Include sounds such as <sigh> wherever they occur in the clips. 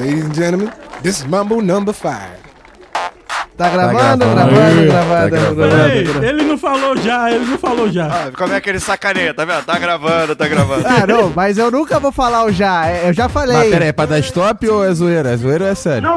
Ladies and gentlemen, this is Mambo number five. Tá gravando, gravando. gravando, Tá gravando, gravando. gravando, Peraí, gravando. ele não falou já, ele não falou já. Ah, como é que ele sacaneia, tá vendo? Tá gravando, tá gravando. Ah, não, mas eu nunca vou falar o já. é, Eu já Mas falei. pera aí, é pra dar stop ou é zoeira? É zoeira ou é sério?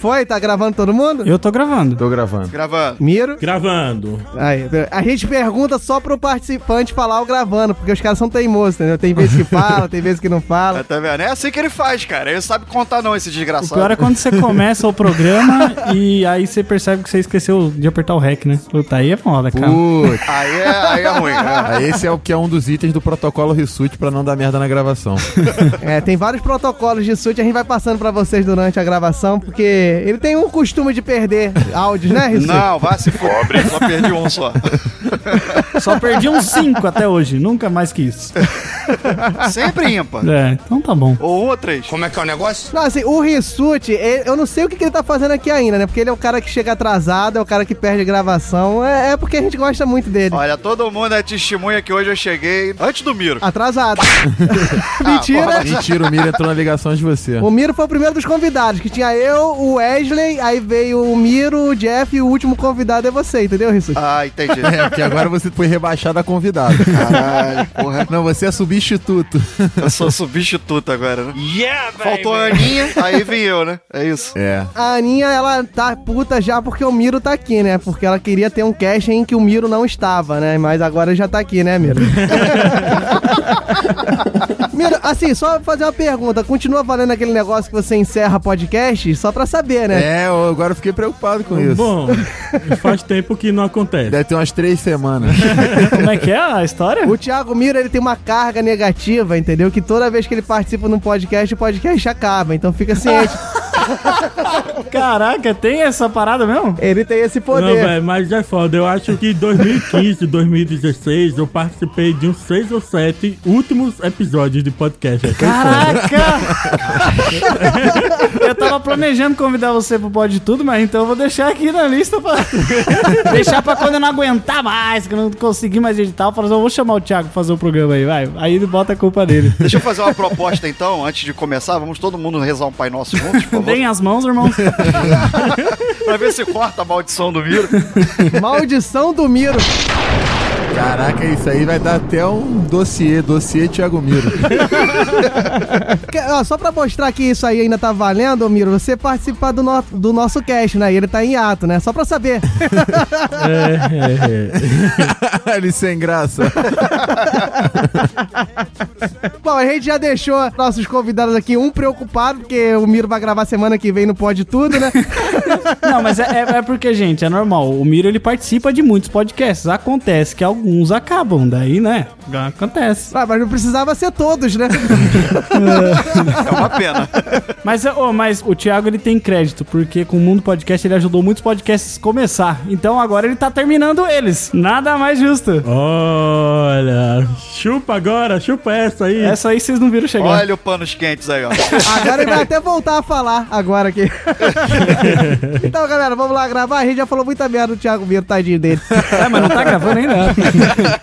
Foi? Tá gravando todo mundo? Eu tô gravando. Tô gravando. Gravando. Miro? Gravando. Aí, a gente pergunta só pro participante falar o gravando, porque os caras são teimosos, entendeu? Tem vezes que fala, tem vezes que não fala. Tá vendo? É assim que ele faz, cara. Ele sabe contar não, esse O desgraçado. pior é quando você começa o programa <laughs> e aí você percebe que você esqueceu de apertar o REC, né? Puta, aí é foda, cara. Putz. Aí é, aí é ruim. né? Esse é o que é um dos itens do protocolo Rissuti pra não dar merda na gravação. <laughs> É, tem vários protocolos de SUT, a gente vai passando pra vocês durante a gravação, porque ele tem um costume de perder áudios, né, Rissuti? Não, vai se fobre. Só perdi um só. <laughs> Só perdi uns 5 até hoje, nunca mais que isso. Sempre ímpar. É, então tá bom. Ou um ou três. Não, assim, o Rissuti, eu não sei o que, que ele tá fazendo aqui ainda, né? Porque ele é o cara que chega atrasado, é o cara que perde gravação. É, é porque a gente gosta muito dele. Olha, todo mundo é testemunha que hoje eu cheguei antes do Miro. Atrasado. <laughs> Mentira. Mentira, o Mira entrou na ligação de você. O Miro foi o primeiro dos convidados, que tinha eu, o Wesley, aí veio o Miro, o Jeff e o último convidado é você, entendeu, Rissuti? Ah, entendi. É, porque agora você foi rebaixado a convidado. Caralho, porra. Não, você é substituto. Eu sou substituto agora, né? Yeah, Faltou a Aninha, aí vim eu, né? É isso. É. A Aninha, ela tá puta já porque o Miro tá aqui, né? Porque ela queria ter um cast em que o Miro não estava, né? Mas agora já tá aqui, né, Miro? <laughs> Miro, assim, só fazer uma pergunta. Continua valendo aquele negócio que você encerra podcast? Só pra saber, né? É, eu agora fiquei preocupado com isso. Bom, faz tempo que não acontece. Deve ter umas três semanas. <laughs> Como é que é a história? O Thiago Miro, ele tem uma carga negativa, entendeu? Que toda vez que ele participa num podcast, o podcast acaba. Então fica ciente. <laughs> <laughs> Caraca, tem essa parada mesmo? ele tem esse Não, poder. velho, mas é foda. Eu acho que em 2015, 2016, eu participei de uns seis ou sete últimos episódios de podcast. É Caraca! <laughs> eu tava planejando convidar você pro Pode Tudo, mas então eu vou deixar aqui na lista pra. <laughs> deixar pra quando eu não aguentar mais, que eu não conseguir mais editar. Eu falo assim, eu vou chamar o Thiago pra fazer o programa aí, vai. Aí ele bota a culpa dele. Deixa eu fazer uma proposta então, antes de começar. Vamos todo mundo rezar um Pai Nosso juntos, por favor. Deem as mãos, irmão. <laughs> pra ver se corta a maldição do Miro. <laughs> Maldição do Miro. Caraca, isso aí vai dar até um dossiê, dossiê Thiago Miro. <laughs> Que- ó, só pra mostrar que isso aí ainda tá valendo, Miro, você participar do, no- do nosso cast, né? E ele tá em ato, né? Só pra saber. É, é, é. Ele sem graça. <laughs> Bom, a gente já deixou nossos convidados aqui, um preocupado, porque o Miro vai gravar semana que vem no Pode Tudo, né? <laughs> Não, mas é, é- é porque, gente, é normal. O Miro, ele participa de muitos podcasts. Acontece que alguns acabam, daí, né? Acontece. Ah, mas não precisava ser todos, né? <laughs> É uma pena. Mas, ô, mas o Thiago, ele tem crédito, porque com o Mundo Podcast ele ajudou muitos podcasts a começar. Então agora ele tá terminando eles. Nada mais justo. Olha, chupa agora, chupa essa aí. Essa aí vocês não viram chegar. Olha o panos quentes <laughs> aí, ó. Agora ele vai até voltar a falar agora aqui. <laughs> então, galera, vamos lá gravar. A gente já falou muita merda do Thiago Miro, tadinho dele. É, mas não tá gravando ainda.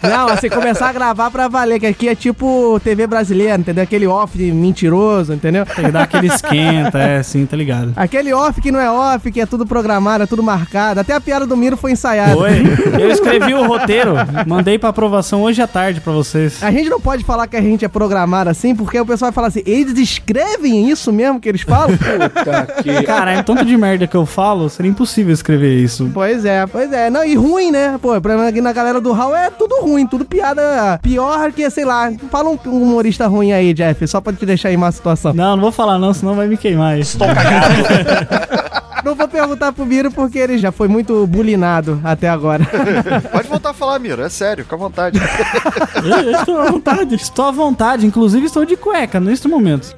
<laughs> Não, assim, começar a gravar pra valer, que aqui é tipo TV brasileira, entendeu? Aquele off mentiroso, entendeu? Tem que dar aquele esquenta, é, sim, tá ligado. Aquele off que não é off, que é tudo programado, é tudo marcado. Até a piada do Miro foi ensaiada. Oi, eu escrevi o roteiro, mandei pra aprovação hoje à tarde pra vocês. A gente não pode falar que a gente é programado assim, porque o pessoal vai falar assim, eles escrevem isso mesmo que eles falam? <laughs> <laughs> Cara, é tanto de merda que eu falo, seria impossível escrever isso. pois é, pois é. Não, e ruim, né? Pô, pra mim aqui na galera do Hall é tudo ruim, tudo piada pior que, sei lá, fala um humorista ruim aí, Jeff, só pra te deixar em má situação. Não, não vou falar não, senão vai me queimar isso. <laughs> Não vou perguntar pro Miro porque ele já foi muito bulinado até agora. <laughs> Pode voltar a falar, Miro. É sério, fica à vontade. Eu, eu estou à vontade. Estou à vontade, inclusive estou de cueca neste momento. <laughs>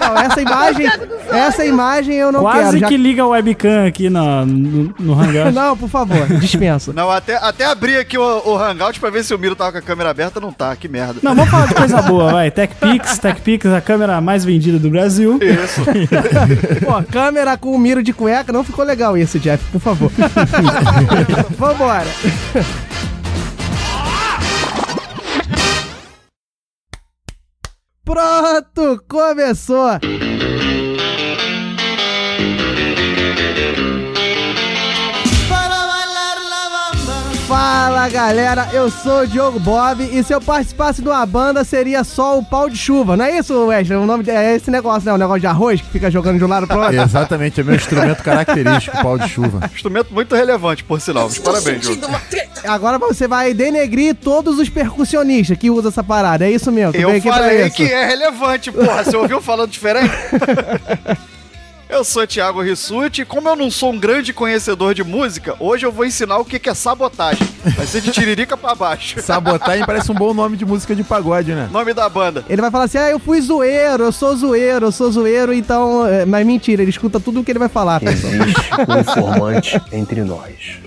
Não, essa imagem, essa imagem eu não Quase quero. já- que liga o webcam aqui no, no, no Hangout. <laughs> Não, por favor, dispensa. Não, até, até abri aqui o, o Hangout pra ver se o Miro tava com a câmera aberta. Não tá, que merda. Não, vamos falar de coisa boa, vai. TechPix, TechPix, a câmera mais vendida do Brasil. Isso. Pô, câmera com o Miro de cueca, não ficou legal isso, Jeff, por favor. <laughs> Vambora. Pronto, começou. Fala galera, eu sou o Diogo Bob e se eu participasse de uma banda seria só o pau de chuva, não é isso, Wesley? O nome de- é esse negócio, né? O negócio de arroz que fica jogando de um lado pro outro. Exatamente, é meu instrumento característico, pau de chuva. <laughs> Instrumento muito relevante, por sinal. Mas parabéns, Diogo. Agora você vai denegrir todos os percussionistas que usam essa parada, é isso mesmo? Eu aqui pra falei isso. que é relevante, porra. Você ouviu falando diferente? <laughs> Eu sou Thiago Rissuti e como eu não sou um grande conhecedor de música, hoje eu vou ensinar o que que é sabotagem. Vai ser de tiririca pra baixo. <laughs> Sabotagem parece um bom nome de música de pagode, né? Nome da banda. Ele vai falar assim: ah, eu fui zoeiro, eu sou zoeiro, eu sou zoeiro, então. é, Mas mentira, ele escuta tudo o que ele vai falar, pessoal. Existe um informante entre nós.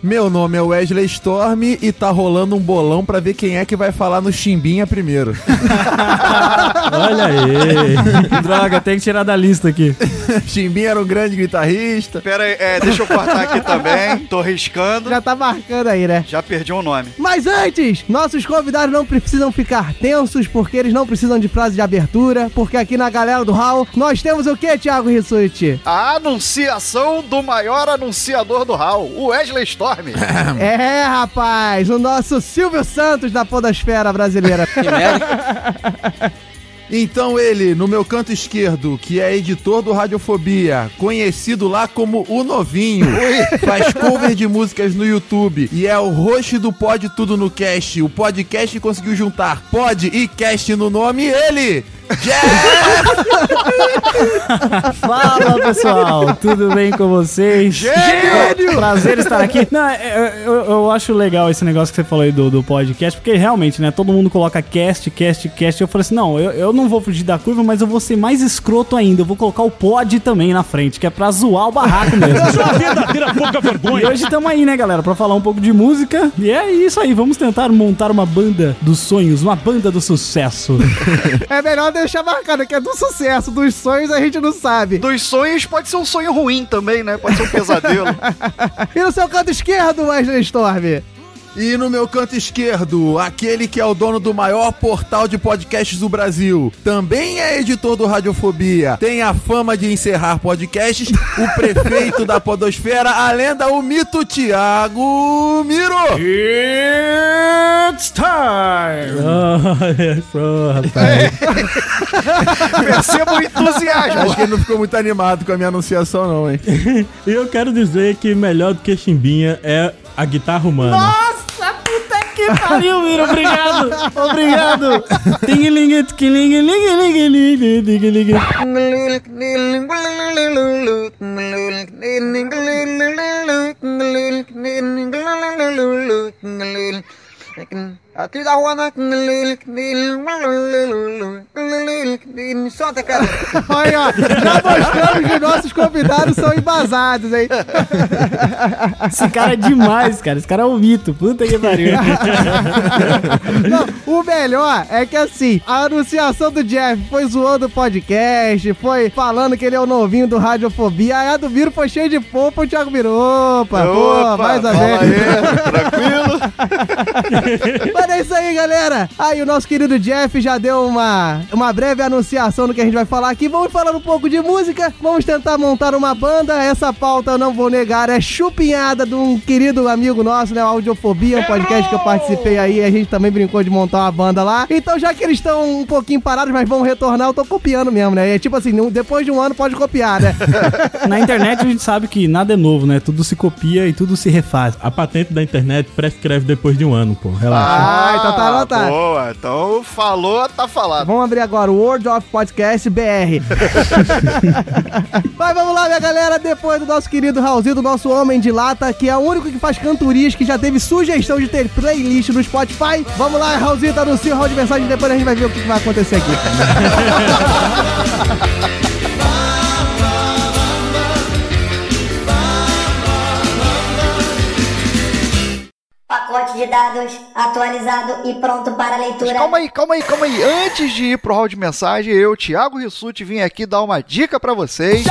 Meu nome é Wesley Storm e tá rolando um bolão pra ver quem é que vai falar no Chimbinha primeiro. <laughs> Olha aí. <laughs> Droga, tem que tirar da lista aqui. <laughs> Chimbinha era um grande guitarrista. Pera aí, é, deixa eu cortar aqui também. Tô riscando. Já tá marcando aí, né? Já perdi um nome. Mas antes, nossos convidados não precisam ficar tensos, porque eles não precisam de frase de abertura, porque aqui na galera do Hall nós temos o que, Thiago Rissuti? A anunciação do maior anunciador do Hall, o Wesley Storm. <laughs> É, rapaz, o nosso Silvio Santos da podosfera brasileira. <laughs> Então ele, no meu canto esquerdo, que é editor do Radiofobia, conhecido lá como o Novinho, faz cover de músicas no YouTube e é o host do Pod Tudo no Cast. O podcast que conseguiu juntar Pod e Cast no nome, ele, Jeff! Fala pessoal, tudo bem com vocês? Gênio! Prazer estar aqui. Não, é, eu, eu acho legal esse negócio que você falou aí do, do podcast, porque realmente, né, todo mundo coloca cast, cast, cast. Eu falei assim: não, eu, eu não vou fugir da curva, mas eu vou ser mais escroto ainda. Eu vou colocar o pod também na frente, que é pra zoar o barraco mesmo. <laughs> Sua verdadeira pouca E vergonha. hoje estamos aí, né, galera, pra falar um pouco de música. E é isso aí, vamos tentar montar uma banda dos sonhos, uma banda do sucesso. é melhor deixar marcado que é do sucesso, dos sonhos a gente não sabe. Dos sonhos pode ser um sonho ruim também, né? Pode ser um pesadelo. <laughs> E no seu canto esquerdo, Wesley Storm? E no meu canto esquerdo, aquele que é o dono do maior portal de podcasts do Brasil, também é editor do Radiofobia, tem a fama de encerrar podcasts, o <laughs> prefeito da podosfera, a lenda, o mito Thiago Miro. It's time! <laughs> Olha só, rapaz. <laughs> Perceba o entusiasmo. Acho que ele não ficou muito animado com a minha anunciação não, hein? E eu quero dizer que melhor do que Chimbinha é a guitarra humana. Nossa, que pariu, Miro. Obrigado. Obrigado. Aqui da rua na. Solta, cara. Olha, ó, já mostrando que os nossos convidados são embasados, hein? Esse cara é demais, cara. Esse cara é um mito. Puta que pariu. Não, o melhor é que assim, a anunciação do Jeff foi zoando o podcast, foi falando que ele é o novinho do Radiofobia, aí a do Miro foi cheio de pompa, o Thiago Miro, opa, pô, mais menos. aí, tranquilo. Mas é isso aí, galera. Aí o nosso querido Jeff já deu uma, uma breve anunciação do que a gente vai falar aqui. Vamos falar um pouco de música, vamos tentar montar uma banda. Essa pauta eu não vou negar, é chupinhada de um querido amigo nosso, né? o Audiofobia, um podcast que eu participei aí. A gente também brincou de montar uma banda lá. Então, já que eles estão um pouquinho parados, mas vão retornar, eu tô copiando mesmo, né? É tipo assim, depois de um ano pode copiar, né? <laughs> Na internet a gente sabe que nada é novo, né? Tudo se copia e tudo se refaz. A patente da internet prescreve depois de um ano, pô. Relaxa. Ah, então tá anotado. Boa, então falou, tá falado. Vamos abrir agora o World of Podcast BR. <laughs> Mas vamos lá, minha galera. Depois do nosso querido Raulzinho, do nosso Homem de Lata, que é o único que faz cantorias, que já teve sugestão de ter playlist no Spotify. Vamos lá, Raulzinho, tá no seu round de mensagem. Depois a gente vai ver o que vai acontecer aqui. <laughs> Pacote de dados atualizado e pronto para Mas leitura. calma aí, calma aí, calma aí. Antes de ir pro hall de mensagem, eu, Thiago Rissuti, vim aqui dar uma dica pra vocês.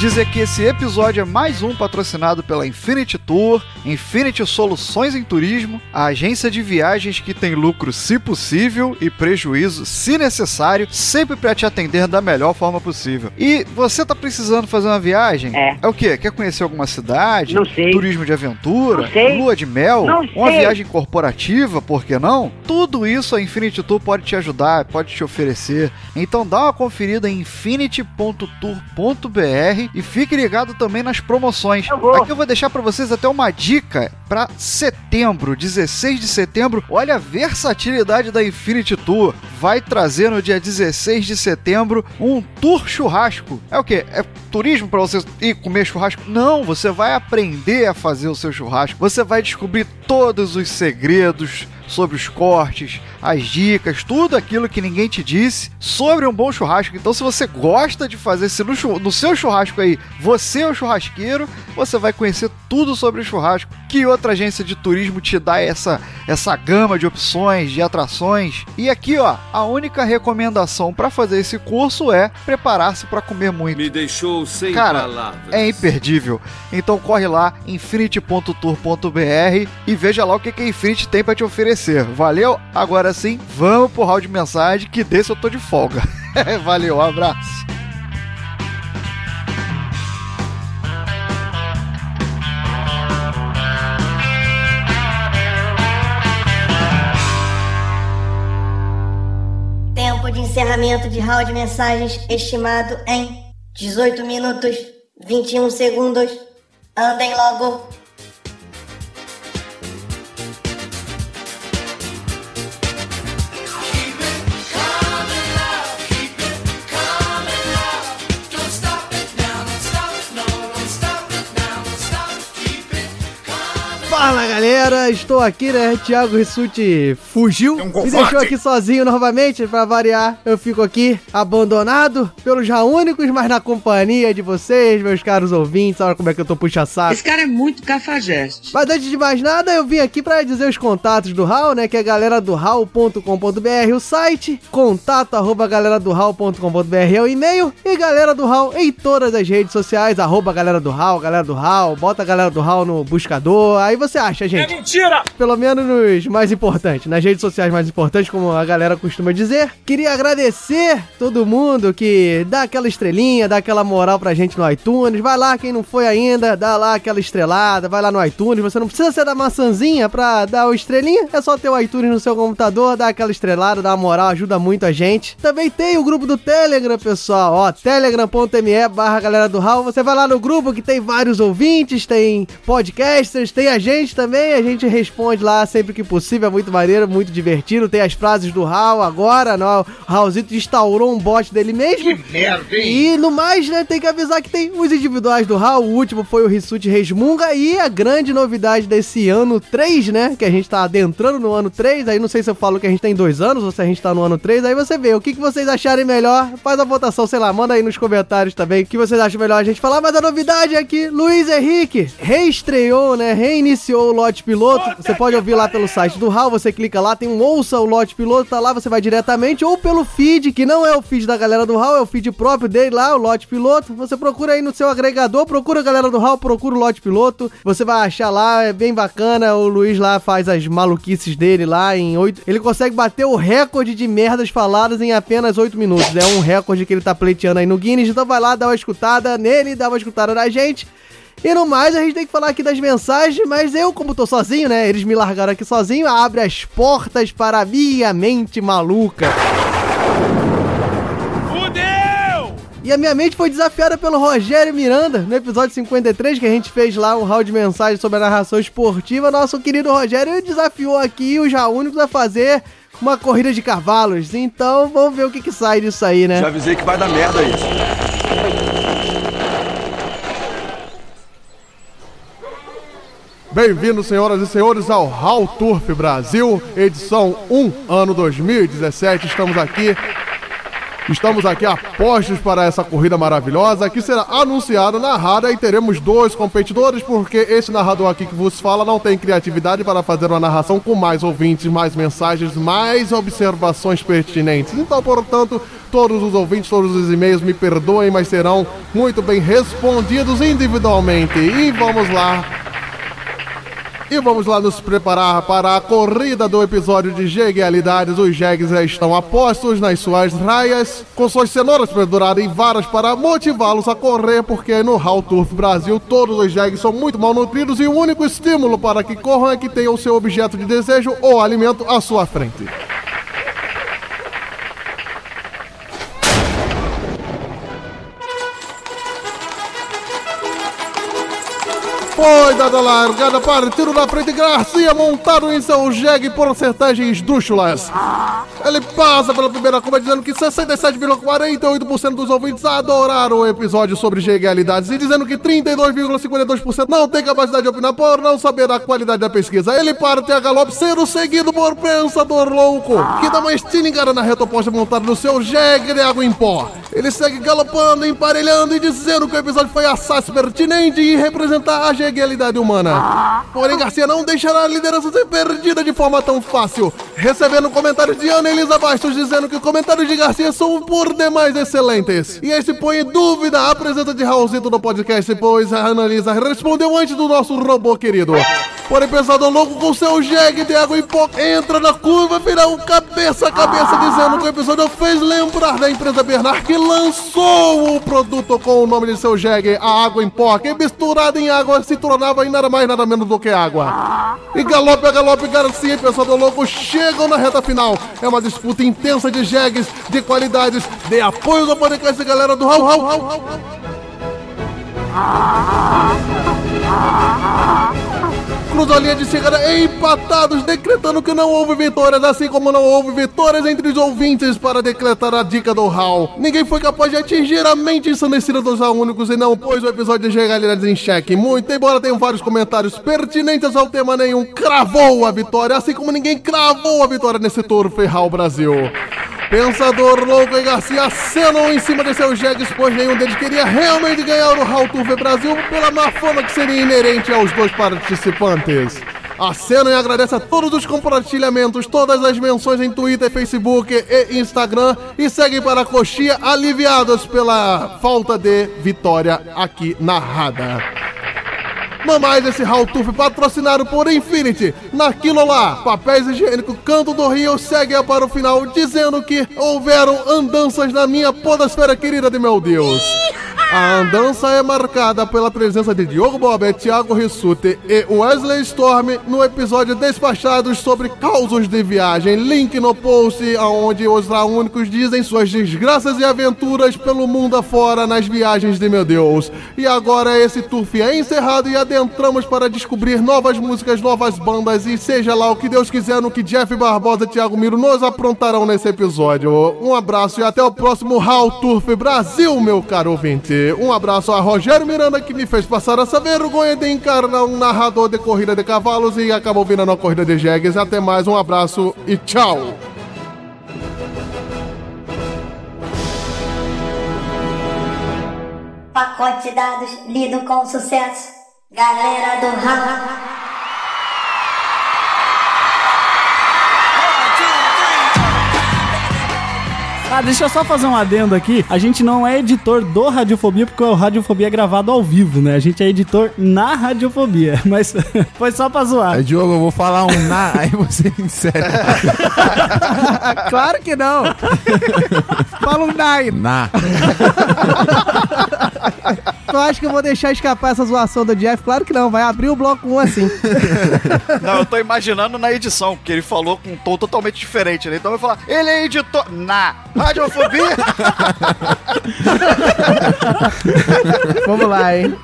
Dizer que esse episódio é mais um patrocinado pela Infinity Tour, Infinity Soluções em Turismo, a agência de viagens que tem lucro se possível e prejuízo se necessário, sempre para te atender da melhor forma possível. E você tá precisando fazer uma viagem? É. É o quê? Quer conhecer alguma cidade? Não sei. Turismo de aventura? Não sei. Lua de mel? Não Uma sei. viagem corporativa, por que não? Tudo isso a Infinity Tour pode te ajudar, pode te oferecer. Então dá uma conferida em infinity.tour.br e fique ligado também nas promoções. Aqui eu vou deixar para vocês até uma dica para setembro, 16 de setembro. Olha a versatilidade da Infinity Tour. Vai trazer no dia 16 de setembro um tour churrasco. É o quê? É turismo para você ir comer churrasco? Não, você vai aprender a fazer o seu churrasco. Você vai descobrir todos os segredos sobre os cortes, as dicas, tudo aquilo que ninguém te disse sobre um bom churrasco. Então, se você gosta de fazer, se no, no seu churrasco aí você é o churrasqueiro, você vai conhecer tudo sobre o churrasco. Que outra agência de turismo te dá essa, essa gama de opções, de atrações? E aqui, ó, a única recomendação para fazer esse curso é preparar-se para comer muito. Me deixou sem Cara, palavras. é imperdível. Então corre lá, infinity.tour.br e veja lá o que que a Infinity tem pra te oferecer. Valeu? Agora sim, vamos pro round de mensagem que desse eu tô de folga. <laughs> Valeu, um abraço. Encerramento de round de mensagens estimado em 18 minutos 21 segundos. Andem logo. Galera, estou aqui, né? Thiago Rissuti fugiu um me deixou aqui sozinho novamente. Pra variar, eu fico aqui abandonado pelos já únicos, mas na companhia de vocês, meus caros ouvintes. Olha como é que eu tô puxa-saco. Esse cara é muito cafajeste. Mas antes de mais nada, eu vim aqui pra dizer os contatos do HAL, né? Que é galera do HAL.com.br, o site, contato arroba galera do HAL.com.br é o e-mail, e galera do HAL em todas as redes sociais, arroba galera do HAL, galera do HAL, bota a galera do HAL no buscador, aí você acha, gente. É mentira! Pelo menos nos mais importantes, nas redes sociais mais importantes, como a galera costuma dizer. Queria agradecer todo mundo que dá aquela estrelinha, dá aquela moral pra gente no iTunes. Vai lá, quem não foi ainda, dá lá aquela estrelada, vai lá no iTunes. Você não precisa ser da maçãzinha pra dar o estrelinha, é só ter o iTunes no seu computador, dá aquela estrelada, dá uma moral, ajuda muito a gente. Também tem o grupo do Telegram, pessoal, ó, telegram.me barra galera do Hall. Você vai lá no grupo que tem vários ouvintes, tem podcasters, tem a gente também, a gente responde lá sempre que possível, é muito maneiro, muito divertido. Tem as frases do Hal agora, não, o Raulzito instaurou um bot dele mesmo. Que merda, E no mais, né, tem que avisar que tem os individuais do Hal, o último foi o Rissuti Resmunga e a grande novidade desse ano 3, né, que a gente tá adentrando no ano 3, aí não sei se eu falo que a gente tem dois anos ou se a gente tá no ano 3, aí você vê o que, que vocês acharem melhor, faz a votação, sei lá, manda aí nos comentários também o que vocês acham melhor a gente falar, mas a novidade é que Luiz Henrique reestreou, né, reiniciou o lote piloto, você pode ouvir lá pelo site do HAL, você clica lá, tem um ouça o lote piloto, tá lá, você vai diretamente, ou pelo feed, que não é o feed da galera do HAL, é o feed próprio dele lá, o lote piloto, você procura aí no seu agregador, procura a galera do HAL, procura o lote piloto, você vai achar lá, é bem bacana, o Luiz lá faz as maluquices dele lá em oito, ele consegue bater o recorde de merdas faladas em apenas oito minutos, é um recorde que ele tá pleiteando aí no Guinness, então vai lá, dá uma escutada nele, dá uma escutada na gente, e no mais, a gente tem que falar aqui das mensagens, mas eu, como tô sozinho, né? Eles me largaram aqui sozinho, abre as portas para a minha mente maluca. Fudeu! E a minha mente foi desafiada pelo Rogério Miranda, no episódio 53, que a gente fez lá um round de mensagens sobre a narração esportiva. Nosso querido Rogério desafiou aqui os já únicos a fazer uma corrida de cavalos. Então, vamos ver o que, que sai disso aí, né? Já avisei que vai dar merda isso. Bem-vindos, senhoras e senhores, ao Hall Turf Brasil, edição 1, ano 2017. Estamos aqui Estamos aqui a postos para essa corrida maravilhosa que será anunciada, narrada e teremos dois competidores, porque esse narrador aqui que vos fala não tem criatividade para fazer uma narração com mais ouvintes, mais mensagens, mais observações pertinentes. Então, portanto, todos os ouvintes, todos os e-mails me perdoem, mas serão muito bem respondidos individualmente. E vamos lá e vamos lá nos preparar para a corrida do episódio de Jeguealidades. Os jegues já estão apostos nas suas raias, com suas cenouras penduradas em varas para motivá-los a correr, porque no Hall Turf Brasil todos os jegues são muito mal nutridos e o único estímulo para que corram é que tenham o seu objeto de desejo ou alimento à sua frente. Foi dada largada, partindo na frente, Garcia montado em seu jegue porcentagens esdrúxulas. Ele passa pela primeira curva dizendo que 67,48% dos ouvintes adoraram o episódio sobre jeguealidades e dizendo que 32,52% não tem capacidade de opinar por não saber da qualidade da pesquisa. Ele parte a galope, sendo seguido por Pensador Louco, que dá uma estilingada na reta oposta montada no seu jegue de água em pó. Ele segue galopando, emparelhando e dizendo que o episódio foi assaz pertinente e representar a jeguealidade humana. Porém, Garcia não deixará a liderança ser perdida de forma tão fácil, recebendo comentários de Ana Elisa Bastos dizendo que os comentários de Garcia são por demais excelentes. E esse põe em dúvida a presença de Raulzito no podcast, pois a Ana Elisa respondeu antes do nosso robô querido. Porém, Pensador Louco com seu jegue de água em pó entra na curva final cabeça a cabeça, dizendo que o episódio fez lembrar da empresa Bernard que lançou o produto com o nome de seu jegue, a água em pó, que misturada em água se tornava em nada mais nada menos do que água. E galope a galope, Garcia e Pensador Louco chegam na reta final. É uma disputa intensa de jegues, de qualidades, de apoio do podcast galera do Raul Raul Raul Raul. A linha de chegada empatados, decretando que não houve vitórias, assim como não houve vitórias entre os ouvintes para decretar a dica do Hal. Ninguém foi capaz de atingir a mente ensandecida dos únicos e não pôs o episódio de Regalidades em xeque. Muito embora tenham vários comentários pertinentes ao tema, nenhum cravou a vitória, assim como ninguém cravou a vitória nesse Tour Ferral Brasil. Pensador Louco e Garcia acenam em cima de seus jegues, pois nenhum deles queria realmente ganhar o Hall Tour Brasil pela má fama que seria inerente aos dois participantes. Acenam e agradece a todos os compartilhamentos, todas as menções em Twitter, Facebook e Instagram e seguem para a coxinha aliviados pela falta de vitória aqui narrada. Não mais esse Turf patrocinado por Infinity. Naquilo lá, papéis higiênicos Canto do Rio segue para o final dizendo que houveram andanças na minha podosfera querida de meu Deus. A andança é marcada pela presença de Diogo Bob, Thiago Rissuti e Wesley Storm no episódio Despachados sobre causos de viagem. Link no post onde os únicos dizem suas desgraças e aventuras pelo mundo afora nas viagens de meu Deus. E agora esse turf é encerrado e adentramos para descobrir novas músicas, novas bandas e seja lá o que Deus quiser no que Jeff Barbosa e Thiago Miro nos aprontarão nesse episódio. Um abraço e até o próximo Hall Turf Brasil, meu caro ouvinte. Um abraço a Rogério Miranda que me fez passar essa vergonha de encarnar um narrador de corrida de cavalos e acabou virando a corrida de jegues. Até mais, um abraço e tchau! Pacote de dados lido com sucesso. Galera do RAM. Ah, deixa eu só fazer um adendo aqui. A gente não é editor do Radiofobia, porque o Radiofobia é gravado ao vivo, né? A gente é editor na Radiofobia. <laughs> Mas <laughs> foi só pra zoar. Aí, Diogo, eu vou falar um na, <laughs> aí você encerra. claro que não. Fala um nai. Na. Tu acha que eu vou deixar escapar essa zoação do Jeff? Claro que não, vai abrir o bloco 1 assim. <laughs> Não, eu tô imaginando na edição, porque ele falou com um tom totalmente diferente, né? Então vai falar, ele é editor na radiofobia. <laughs> Vamos lá, hein?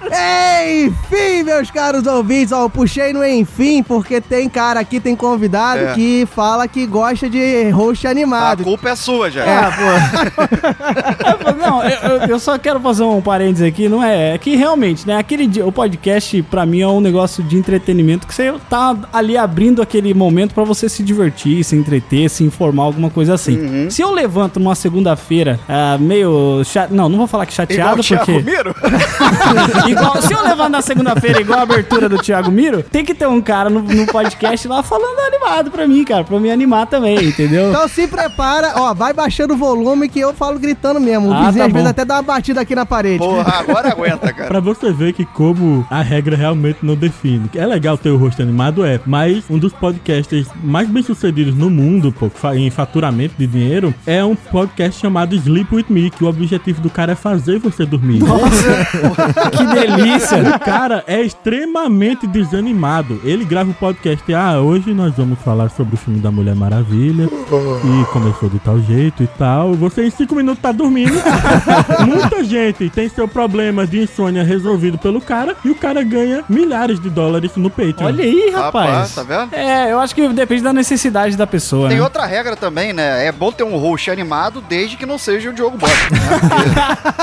Enfim, meus caros ouvintes, ó, eu puxei no enfim, porque tem cara aqui, tem convidado É. que fala que gosta de host A animado. culpa é sua, já. É, pô. <laughs> Não, eu, eu- eu só quero fazer um parênteses aqui. Não é né? É que realmente, né? Aquele dia, o podcast pra mim é um negócio de entretenimento que você tá ali abrindo aquele momento pra você se divertir, se entreter, se informar, alguma coisa assim. Uhum. Se eu levanto numa segunda-feira ah, meio cha... não, não vou falar que chateado Igual o Thiago porque Miro? <laughs> igual, se eu levanto na segunda-feira igual a abertura do Thiago Miro, tem que ter um cara no, no podcast lá falando animado pra mim, cara, pra me animar também, entendeu? Então se prepara, ó, vai baixando o volume que eu falo gritando mesmo. O Ah, vizinho tá às vezes bom. até dá uma batida aqui na parede. Porra, agora aguenta, <laughs> cara. Pra você ver que como a regra realmente não define. É legal ter o rosto animado, é, mas um dos podcasters mais bem sucedidos no mundo, pô, em faturamento de dinheiro, é um podcast chamado Sleep With Me, que o objetivo do cara é fazer você dormir. <laughs> que delícia! O cara é extremamente desanimado. Ele grava o podcast e, ah, hoje nós vamos falar sobre o filme da Mulher Maravilha. E começou de tal jeito e tal. Você em cinco minutos tá dormindo. <laughs> Muita gente tem seu problema de insônia resolvido pelo cara e o cara ganha milhares de dólares no Patreon. Olha aí, rapaz. Rapaz, tá vendo? É, eu acho que depende da necessidade da pessoa. Tem né? outra regra também, né? É bom ter um host animado desde que não seja o Diogo Bosta. né?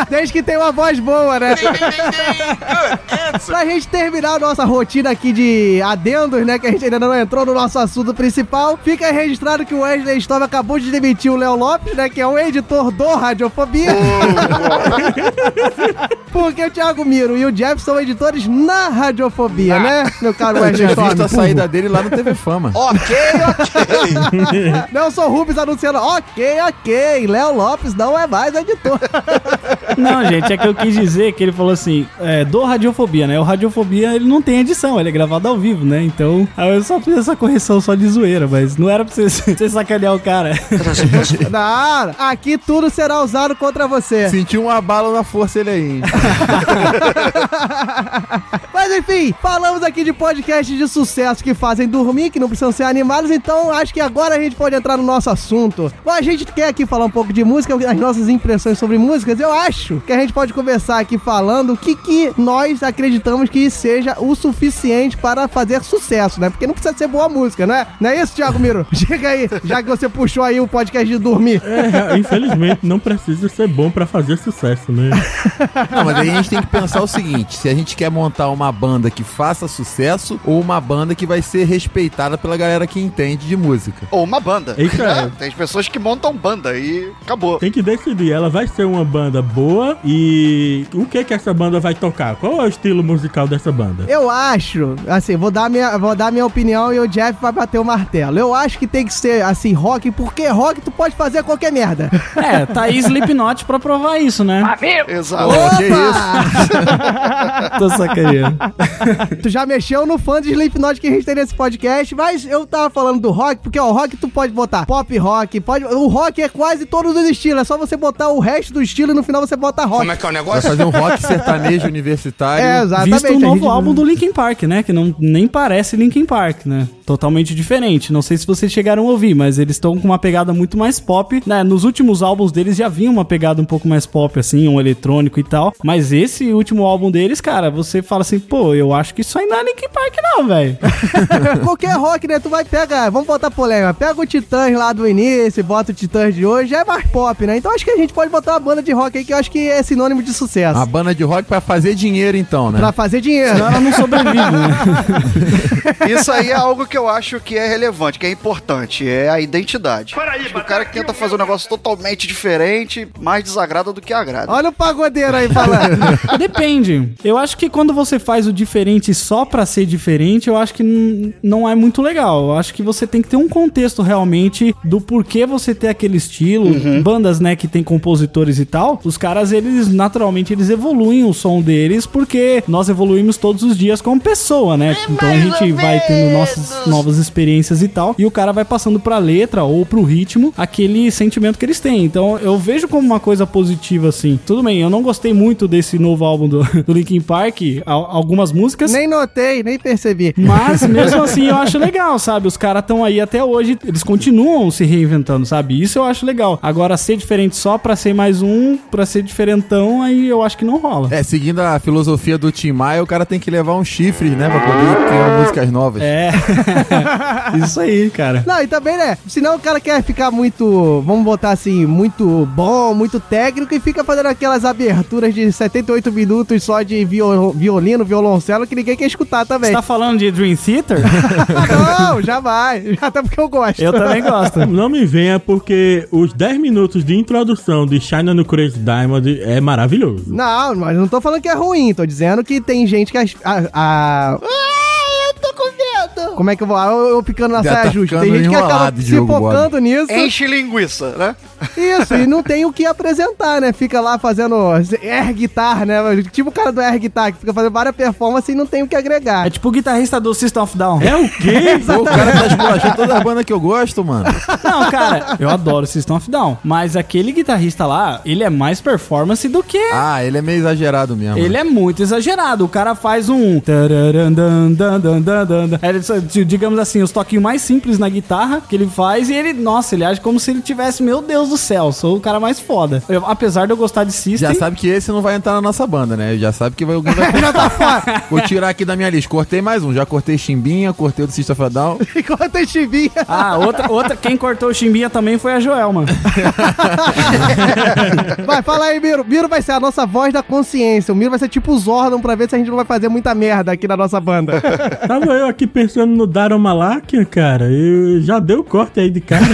<laughs> Desde que tem uma voz boa, né? pra gente terminar a nossa rotina aqui de adendos, né? Que a gente ainda não entrou no nosso assunto principal. Fica registrado que o Wesley Storm acabou de demitir o Léo Lopes, né? Que é o editor do Radiofobia. <laughs> Porque o Thiago Miro e o Jeff são editores na Radiofobia, né? Meu caro <laughs> Eu Wesley tinha visto a Storm. saída dele lá no TV Fama. <laughs> ok, ok. <laughs> Nelson Rubens anunciando, ok, ok, Léo Lopes não é mais editor. Não, gente, é que eu quis dizer que ele falou assim, é, do Radiofobia, né? O Radiofobia, ele não tem edição, ele é gravado ao vivo, né? Então, aí eu só fiz essa correção só de zoeira, mas não era pra você, você sacanear o cara. Não, aqui tudo será usado contra você. Sentiu uma bala na força ele aí, hein? <laughs> Mas enfim, falamos aqui de podcasts de sucesso que fazem dormir, que não precisam ser animados, então acho que agora a gente pode entrar no nosso assunto. Bom, a gente quer aqui falar um pouco de música, as nossas impressões sobre músicas. Eu acho que a gente pode começar aqui falando o que, que nós acreditamos que seja o suficiente para fazer sucesso, né? Porque não precisa ser boa música, não é? Não é isso, Thiago Miro? <laughs> Chega aí, já que você puxou aí o podcast de dormir. É, infelizmente não precisa ser bom pra fazer sucesso, né? Não, mas aí a gente tem que pensar o seguinte: se a gente quer montar uma banda que faça sucesso ou uma banda que vai ser respeitada pela galera que entende de música. Ou uma banda. Eita. <laughs> né? Tem pessoas que montam banda e acabou. Tem que decidir, ela vai ser uma banda boa e o que que essa banda vai tocar? Qual é o estilo musical dessa banda? Eu acho, assim, vou dar minha, vou dar minha opinião e o Jeff vai bater o martelo. Eu acho que tem que ser, assim, rock, porque rock tu pode fazer qualquer merda. É, tá aí Slipknot pra provar isso, né? Exato. Ô, que isso? <laughs> Tô sacaneando. <laughs> tu já mexeu no fã de Slipknot que a gente tem nesse podcast, mas eu tava falando do rock, porque ó, o rock tu pode botar pop rock, pode, o rock é quase todos os estilos, é só você botar o resto do estilo e no final você bota rock. é que é o Vai negócio? fazer um rock <laughs> sertanejo universitário. É, exatamente. Visto o a novo gente- álbum do Linkin Park, né? Que não, nem parece Linkin Park, né? Totalmente diferente. Não sei se vocês chegaram a ouvir, mas eles estão com uma pegada muito mais pop. Né? Nos últimos álbuns deles já vinha uma pegada um pouco mais pop, assim, um eletrônico e tal. Mas esse último álbum deles, cara, você fala assim, pô, eu acho que isso aí não é Linkin Park, não, velho. <laughs> Qualquer rock, né? Tu vai pegar, vamos botar polêmica. Pega o Titãs lá do início, bota o Titãs de hoje, já é mais pop, né? Então acho que a gente pode botar uma banda de rock aí que eu acho que é sinônimo de sucesso. Uma banda de rock pra fazer dinheiro, então, né? Pra fazer dinheiro. Senão ela não sobrevive, né? <laughs> Isso aí é algo que eu acho que é relevante, que é importante, é a identidade. Que o cara que tenta fazer um negócio totalmente diferente, mais desagrada do que agrada. Olha o pagodeiro aí falando. <laughs> Depende. Eu acho que quando você faz o diferente só pra ser diferente, eu acho que não é muito legal. Eu acho que você tem que ter um contexto realmente do porquê você ter aquele estilo. Bandas, né, que tem compositores e tal, os caras, eles naturalmente eles evoluem o som deles porque nós evoluímos todos os dias como pessoa, né? Então a gente vai tendo nossas novas experiências e tal, e o cara vai passando pra letra ou pro ritmo aquele sentimento que eles têm. Então eu vejo como uma coisa positiva assim. Tudo bem, eu não gostei muito desse novo álbum do, <laughs> do Linkin Park, al- algumas músicas. nem notei, nem percebi. Mas <laughs> mesmo assim eu acho legal, sabe? Os caras estão aí até hoje, eles continuam se reinventando, sabe? Isso eu acho legal. Agora, ser diferente só pra ser mais um, pra ser diferentão, aí eu acho que não rola. É, seguindo a filosofia do Tim Maia, o cara tem que levar um chifre, né? Pra poder criar músicas novas. É, <laughs> <laughs> Isso aí, cara. Não, e também, né? Senão o cara quer ficar muito, vamos botar assim, muito bom, muito técnico e fica fazendo aquelas aberturas de 78 minutos só de viol- violino, violoncelo que ninguém quer escutar também. Você tá falando de Dream Theater? <laughs> Não, jamais. Até porque eu gosto. Eu também gosto. <laughs> Não me venha porque os 10 minutos de introdução de China no Crazy Diamond é maravilhoso. Não, mas não tô falando que é ruim, tô dizendo que tem gente que. A, a... medo. Como é que eu vou? Ah, Eu, eu ficando na Já saia tá justa. Tem gente que acaba se focando nisso. Enche linguiça, né? Isso, e não tem o que apresentar, né? Fica lá fazendo air guitar, né? Tipo o cara do air guitar, que fica fazendo várias performances e não tem o que agregar. É tipo o guitarrista do System of Down. É o quê? <laughs> Pô, o cara tá esculachando toda a banda que eu gosto, mano. Não, cara, eu adoro System of Down. Mas aquele guitarrista lá, ele é mais performance do que. Ah, ele é meio exagerado mesmo. Ele é muito exagerado. O cara faz um. só, digamos assim, os toquinhos mais simples na guitarra que ele faz e ele, nossa, ele age como se ele tivesse, meu Deus do céu, sou o cara mais foda. Eu- apesar de eu gostar de System. Já sabe que esse não vai entrar na nossa banda, né? Já sabe que vai, alguém vai <laughs> Já tá fora. Vou tirar aqui da minha lista. Cortei mais um. Já cortei Chimbinha, cortei o do System of a Down. <laughs> Tem chivinha. Ah, outra, outra, quem cortou o chimbinha também foi a Joelma. <laughs> Vai, fala aí, Miro. Miro vai ser a nossa voz da consciência. O Miro vai ser tipo o Zordon pra ver se a gente não vai fazer muita merda aqui na nossa banda. Tava eu aqui pensando no Daron cara. Eu já deu corte aí de cara. <laughs>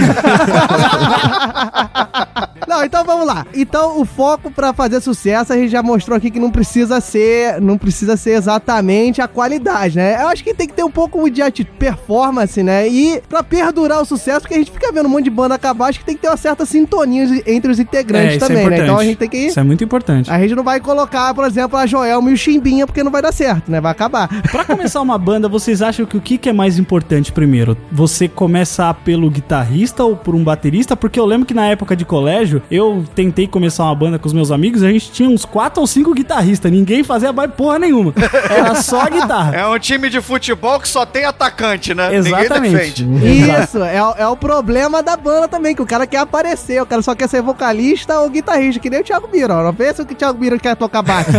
Não, então vamos lá. Então o foco pra fazer sucesso a gente já mostrou aqui que não precisa ser, não precisa ser exatamente a qualidade, né? Eu acho que tem que ter um pouco de performance, né? E pra perdurar o sucesso, porque a gente fica vendo um monte de banda acabar, acho que tem que ter uma certa sintonia entre os integrantes isso também, né? Então a gente tem que Isso é muito importante. a gente não vai colocar, por exemplo, a Joelma e o Chimbinha, porque não vai dar certo, né? Vai acabar. Pra começar uma banda, vocês acham que o que, que é mais importante primeiro? Você começar pelo guitarrista ou por um baterista? Porque eu lembro que na época de colégio, eu tentei começar uma banda com os meus amigos, a gente tinha uns quatro ou cinco guitarristas, ninguém fazia mais porra nenhuma. <laughs> Era só guitarra. É um time de futebol que só tem atacante, né? Exatamente. Ninguém defende. Isso, é, o- é o problema da banda também, que o cara quer aparecer, o cara só quer ser vocalista ou guitarrista, que nem o Thiago Miro. Não pensa que o Thiago Miro quer tocar baixo.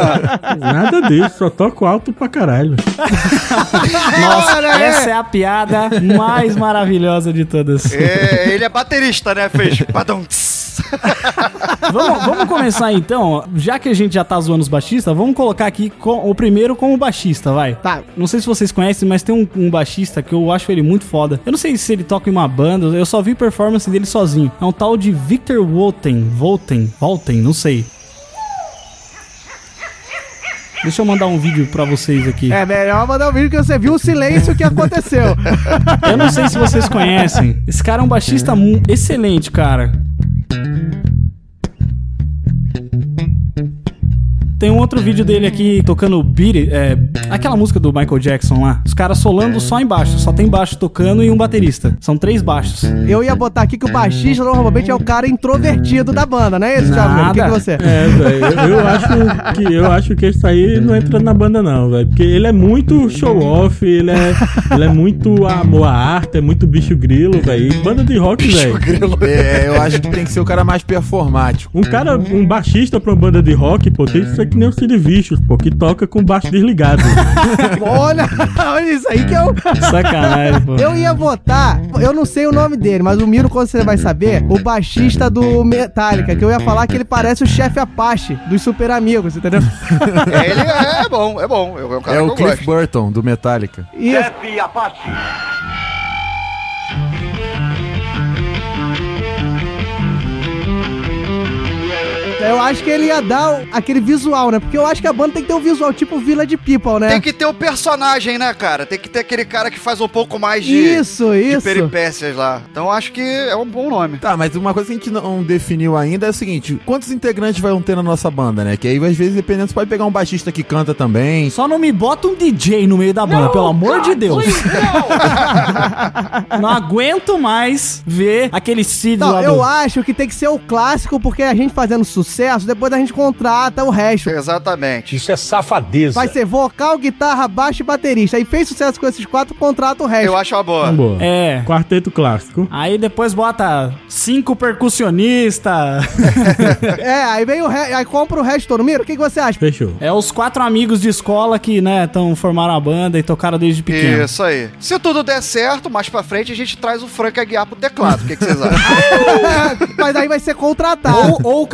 <laughs> Nada disso, só toco alto pra caralho. <laughs> Nossa, essa é a piada mais maravilhosa de todas. É, ele é baterista, né? Fez. Badum, tss. <laughs> Vamos, vamos começar então, já que a gente já tá zoando os baixistas, vamos colocar aqui com- o primeiro como baixista, vai. Tá. Não sei se vocês conhecem, mas tem um, um baixista que eu acho ele muito foda. Eu não sei se ele toca em uma banda, eu só vi performance dele sozinho. É um tal de Victor Wolten, Volten, Volten, não sei. Deixa eu mandar um vídeo pra vocês aqui. É melhor mandar um vídeo que você viu o silêncio que aconteceu. Eu não sei se vocês conhecem. Esse cara é um baixista mu- excelente, cara. Tem um outro vídeo dele aqui tocando Beat It, é, aquela música do Michael Jackson lá. Os caras solando só embaixo, só tem baixo tocando e um baterista. São três baixos. Eu ia botar aqui que o baixista normalmente é o cara introvertido da banda, não é isso, Thiago? O que, que você? É, velho, eu, eu acho que eu acho que esse aí não entra na banda não, velho, porque ele é muito show off, ele é ele é muito amor à arte, é muito bicho grilo, velho. Banda de rock, velho. É, eu acho que tem que ser o cara mais performático. Um cara, um baixista pra uma banda de rock, pô, tem que ser que nem o Cid Vicious, pô, que toca com baixo desligado. <laughs> Olha, olha isso aí que eu... Sacanagem, pô. Eu ia votar, eu não sei o nome dele, mas o Miro, quando você vai saber, o baixista do Metallica, que eu ia falar que ele parece o chefe Apache dos Super Amigos, entendeu? <laughs> É, ele é, é bom, é bom. É um cara É que o eu Cliff gosto. Burton, do Metallica. Isso. Eu acho que ele ia dar aquele visual, né? Porque eu acho que a banda tem que ter um visual tipo Village People, né? Tem que ter o personagem, né, cara? Tem que ter aquele cara que faz um pouco mais de, Isso, de isso. peripécias lá. Então eu acho que é um bom nome. Tá, mas uma coisa que a gente não definiu ainda é o seguinte: quantos integrantes vão ter na nossa banda, né? Que aí, às vezes, dependendo, você pode pegar um baixista que canta também. Só não me bota um DJ no meio da banda, pelo amor de Deus. <laughs> não aguento mais ver aquele Cid Não, lá eu do... acho que tem que ser o clássico, porque a gente fazendo sucesso, sucesso, depois a gente contrata o resto. Exatamente. Isso é safadeza. Vai ser vocal, guitarra, baixo e baterista. Aí fez sucesso com esses quatro, contrata o resto. Eu acho uma boa. Uma boa. É. Quarteto clássico. Aí depois bota cinco percussionistas. <laughs> É, aí vem o re... aí compra o resto todo. Miro, o que, que você acha? Fechou. É os quatro amigos de escola que, né, estão formaram a banda e tocaram desde pequeno. Isso aí. Se tudo der certo, mais pra frente a gente traz o Frank Aguiar pro teclado. O que, que vocês acham? <laughs> Mas aí vai ser contratado. Ou, ou o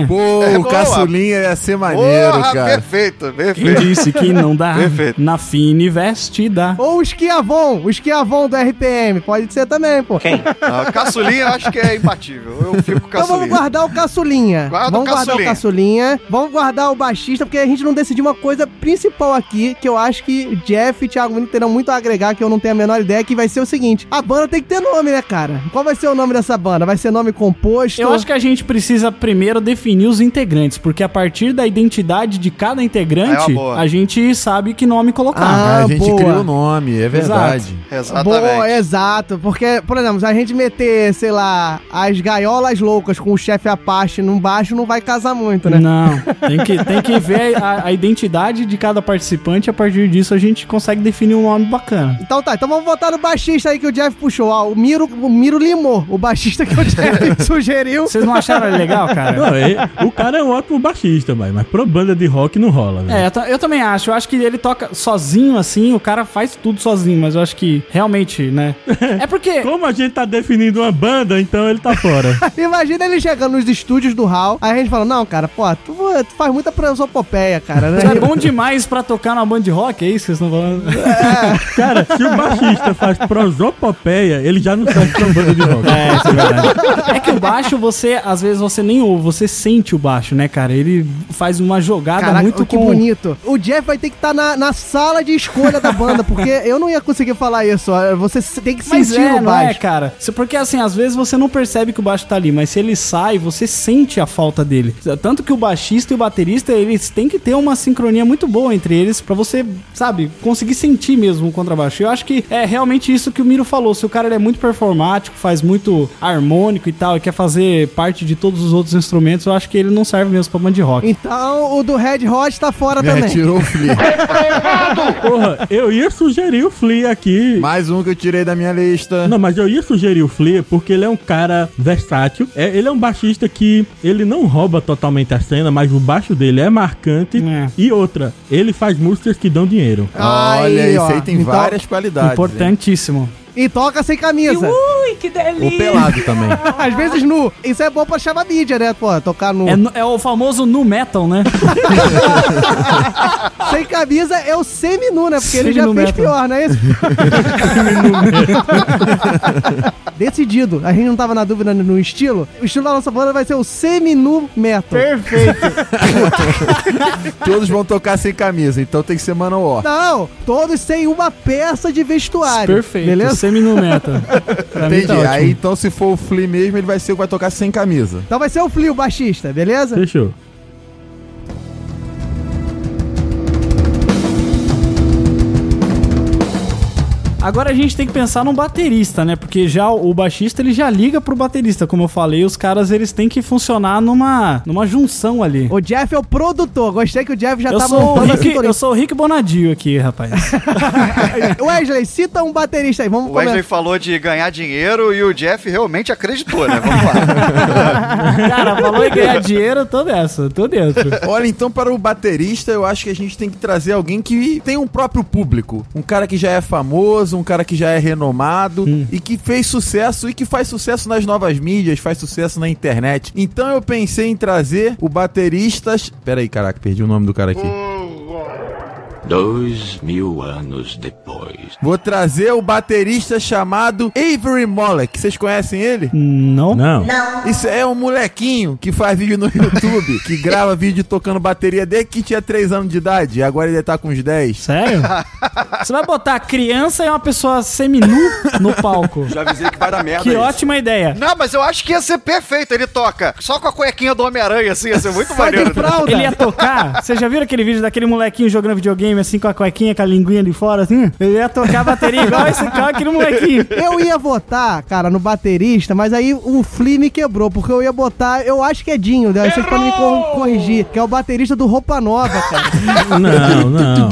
caçulinha. Pô, É, o boa. caçulinha ia ser maneiro, Porra, cara. perfeito, Quem perfeito. disse que não dá? Perfeito. Na fine veste dá. Ou o Esquiavon, o Esquiavon do RPM. Pode ser também, pô. Quem? Ah, caçulinha eu acho que é imbatível. Eu fico com Então vamos caçulinha. guardar o caçulinha. Guarda o vamos guardar o caçulinha. caçulinha. Vamos guardar o baixista, porque a gente não decidiu uma coisa principal aqui, que eu acho que Jeff e Thiago Menino terão muito a agregar, que eu não tenho a menor ideia, que vai ser o seguinte. A banda tem que ter nome, né, cara? Qual vai ser o nome dessa banda? Vai ser nome composto? Eu acho que a gente precisa primeiro definir os integrantes, porque a partir da identidade de cada É integrante, boa. a gente sabe que nome colocar. Ah, a gente boa. criou o nome, é verdade. Exatamente. Boa, exato. Porque, por exemplo, se a gente meter, sei lá, as gaiolas loucas com o chefe Apache num baixo, não vai casar muito, né? Não, tem que, tem que ver a, a identidade de cada participante, a partir disso a gente consegue definir um nome bacana. Então tá, então vamos votar no baixista aí que o Jeff puxou. Ó, o Miro, o Miro limou, o baixista que o Jeff <laughs> sugeriu. Vocês não acharam ele legal, cara? Não, ele- o cara é um ótimo baixista, mas, mas pro banda de rock não rola, velho. É, eu, eu também acho. Eu acho que ele toca sozinho, assim, o cara faz tudo sozinho, mas eu acho que realmente, né? <laughs> É porque. Como a gente tá definindo uma banda, então ele tá fora. <laughs> Imagina ele chegando nos estúdios do Hall, aí a gente fala, não, cara, pô, tu, tu faz muita prosopopeia, cara, né? Você é bom demais pra tocar numa banda de rock, é isso que vocês estão falando? <laughs> Cara, se o baixista faz prosopopeia, ele já não serve pra banda de rock. É, isso é verdade. É que o baixo, você, às vezes, você nem ouve, você sente o baixo, né, cara? Ele faz uma jogada Caraca, muito que com... bonito. O Jeff vai ter que estar na, na sala de escolha da banda, <laughs> porque eu não ia conseguir falar isso. ó. Você tem que Mas sentir é, o não é, baixo. cara? Porque assim, às vezes você não percebe que o baixo tá ali, mas se ele sai, você sente a falta dele. Tanto que o baixista e o baterista, eles têm que ter uma sincronia muito boa entre eles pra você, sabe, conseguir sentir mesmo o contrabaixo. Eu acho que é realmente isso que o Miro falou. Se o cara é muito performático, faz muito harmônico e tal, e quer fazer parte de todos os outros instrumentos, eu acho que ele não serve mesmo pra de rock. Então o do Red Hot tá fora Me também. retirou o Flea. <laughs> Porra, eu ia sugerir o Flea aqui. Mais um que eu tirei da minha lista. Não, mas eu ia sugerir o Flea porque ele é um cara versátil. É, ele é um baixista que ele não rouba totalmente a cena, mas o baixo dele é marcante. É. E outra, ele faz músicas que dão dinheiro. Olha, Aí, esse ó. aí tem Então- várias qualidades. hein? E toca sem camisa. Ui, que delícia! O pelado também. <laughs> Às vezes nu. Isso é bom pra chamar mídia, né? Pô, tocar nu. É, no- é o famoso nu metal, né? <laughs> Sem camisa é o semi-nu, né? Porque ele já Semi-nu fez metal. pior, não é isso? <laughs> Decidido. A gente não tava na dúvida no estilo. O estilo da nossa banda vai ser o semi-nu metal. Perfeito. Todos vão tocar sem camisa, então tem que ser Manowar. Não, todos sem uma peça de vestuário. Perfeito. Beleza? Semi nu metal. Pra mim Entendi. tá. Aí então, se for o Flea mesmo, ele vai ser o que vai tocar sem camisa. Então vai ser o Flea, o baixista, beleza? Fechou. Agora a gente tem que pensar num baterista, né? Porque já o baixista ele já liga pro baterista, como eu falei, os caras eles têm que funcionar numa, numa junção ali. O Jeff é o produtor. Gostei que o Jeff já Eu tá sou, Rick, eu sou o Rick Bonadio aqui, rapaz. <laughs> Wesley, cita um baterista aí. Vamos O Wesley começar. falou de ganhar dinheiro e o Jeff realmente acreditou, né? Vamos lá. <laughs> Cara, falou em ganhar dinheiro, eu tô nessa, tô dentro. Olha, então para o baterista, eu acho que a gente tem que trazer alguém que tem um próprio público. Um cara que já é famoso, um cara que já é renomado e que fez sucesso e que faz sucesso nas novas mídias, faz sucesso na internet. Então eu pensei em trazer o baterista. Pera aí, caraca, perdi o nome do cara aqui. Dois mil anos depois. Vou trazer o baterista chamado Avery Mollek. Vocês conhecem ele? Não? Não. Não. Isso é um molequinho que faz vídeo no <laughs> YouTube, que grava vídeo tocando bateria desde que tinha 3 anos de idade, e agora ele tá com uns 10. Sério? Você vai botar criança e uma pessoa seminu no palco. Já avisei que vai dar merda Que isso. ótima ideia. Não, mas eu acho que ia ser perfeito. Ele toca só com a cuequinha do Homem-Aranha, assim, ia ser muito maneiro. Ele ia tocar. Vocês já viram aquele vídeo daquele molequinho jogando videogame videogame, assim, com a cuequinha, com a linguinha de fora, assim. Ele ia tocar a bateria igual esse cara, aquele molequinho. Eu ia votar, cara, no baterista, mas aí o Flea me quebrou, porque eu ia botar, eu acho que é Dinho, né? Vocês podem me cor- corrigir, que é o baterista do Roupa Nova, cara. <laughs> Não, não.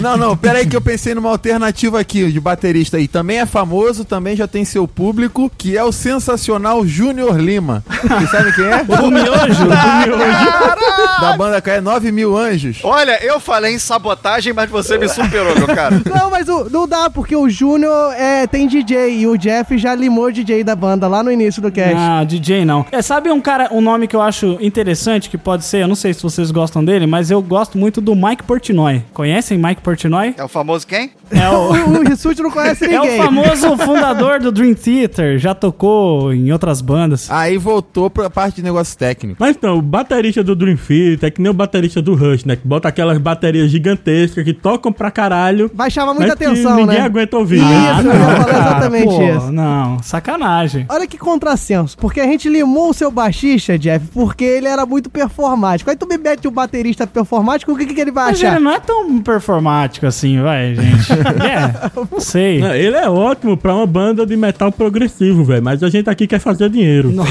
Não, não, pera aí que eu pensei numa alternativa aqui de baterista aí. Também é famoso, também já tem seu público, que é o sensacional Júnior Lima. Vocês sabem quem é? <laughs> Do miojo, do miojo. Da banda que é 9 mil anjos. Olha, eu falei em sabotagem, mas você me superou, meu cara. <laughs> Não, mas o- não dá, porque o Júnior é, tem DJ e o Jeff já limou o DJ da banda lá no início do cast. Ah, DJ não. É, sabe um cara, um nome que eu acho interessante, que pode ser, eu não sei se vocês gostam dele, mas eu gosto muito do Mike Portnoy. Conhecem Mike Portnoy? É o famoso quem? É o... <laughs> O, o Rissuti não conhece <laughs> É ninguém. o famoso fundador do Dream Theater, já tocou em outras bandas. Aí voltou pra parte de negócio técnico. Mas então, o baterista do Dream Theater é que nem o baterista do Rush, né? Que bota aquelas baterias gigantescas que tocam pra caralho. Vai chamar muita mas que atenção, ninguém né? aguenta ouvir, Isso, né? eu ia falar exatamente pô, isso. Não, sacanagem. Olha que contrassenso, porque a gente limou o seu baixista, Jeff, porque ele era muito performático. Aí tu me mete o baterista performático, o que, que ele vai Mas achar? ele não é tão performático assim, vai, gente. <laughs> É, não sei. Não, ele é ótimo pra uma banda de metal progressivo, velho. Mas a gente aqui quer fazer dinheiro. <laughs>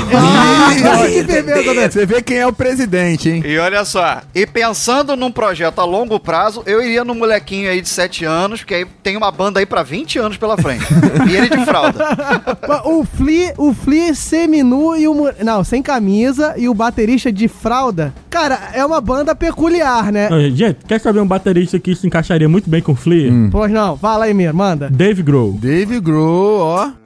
Que firmeza, né? Você vê quem é o presidente, hein? E olha só, e pensando num projeto a longo prazo, eu iria no molequinho aí de 7 anos, porque aí tem uma banda aí pra 20 anos pela frente. <laughs> e ele de fralda. O Flea, o Flea seminu e o... Não, sem camisa e o baterista de fralda. Cara, é uma banda peculiar, né? Não, gente, quer saber um baterista que se encaixaria muito bem com o Flea? Pois não, fala aí, Mir, manda. Dave Grohl. Dave Grohl, ó.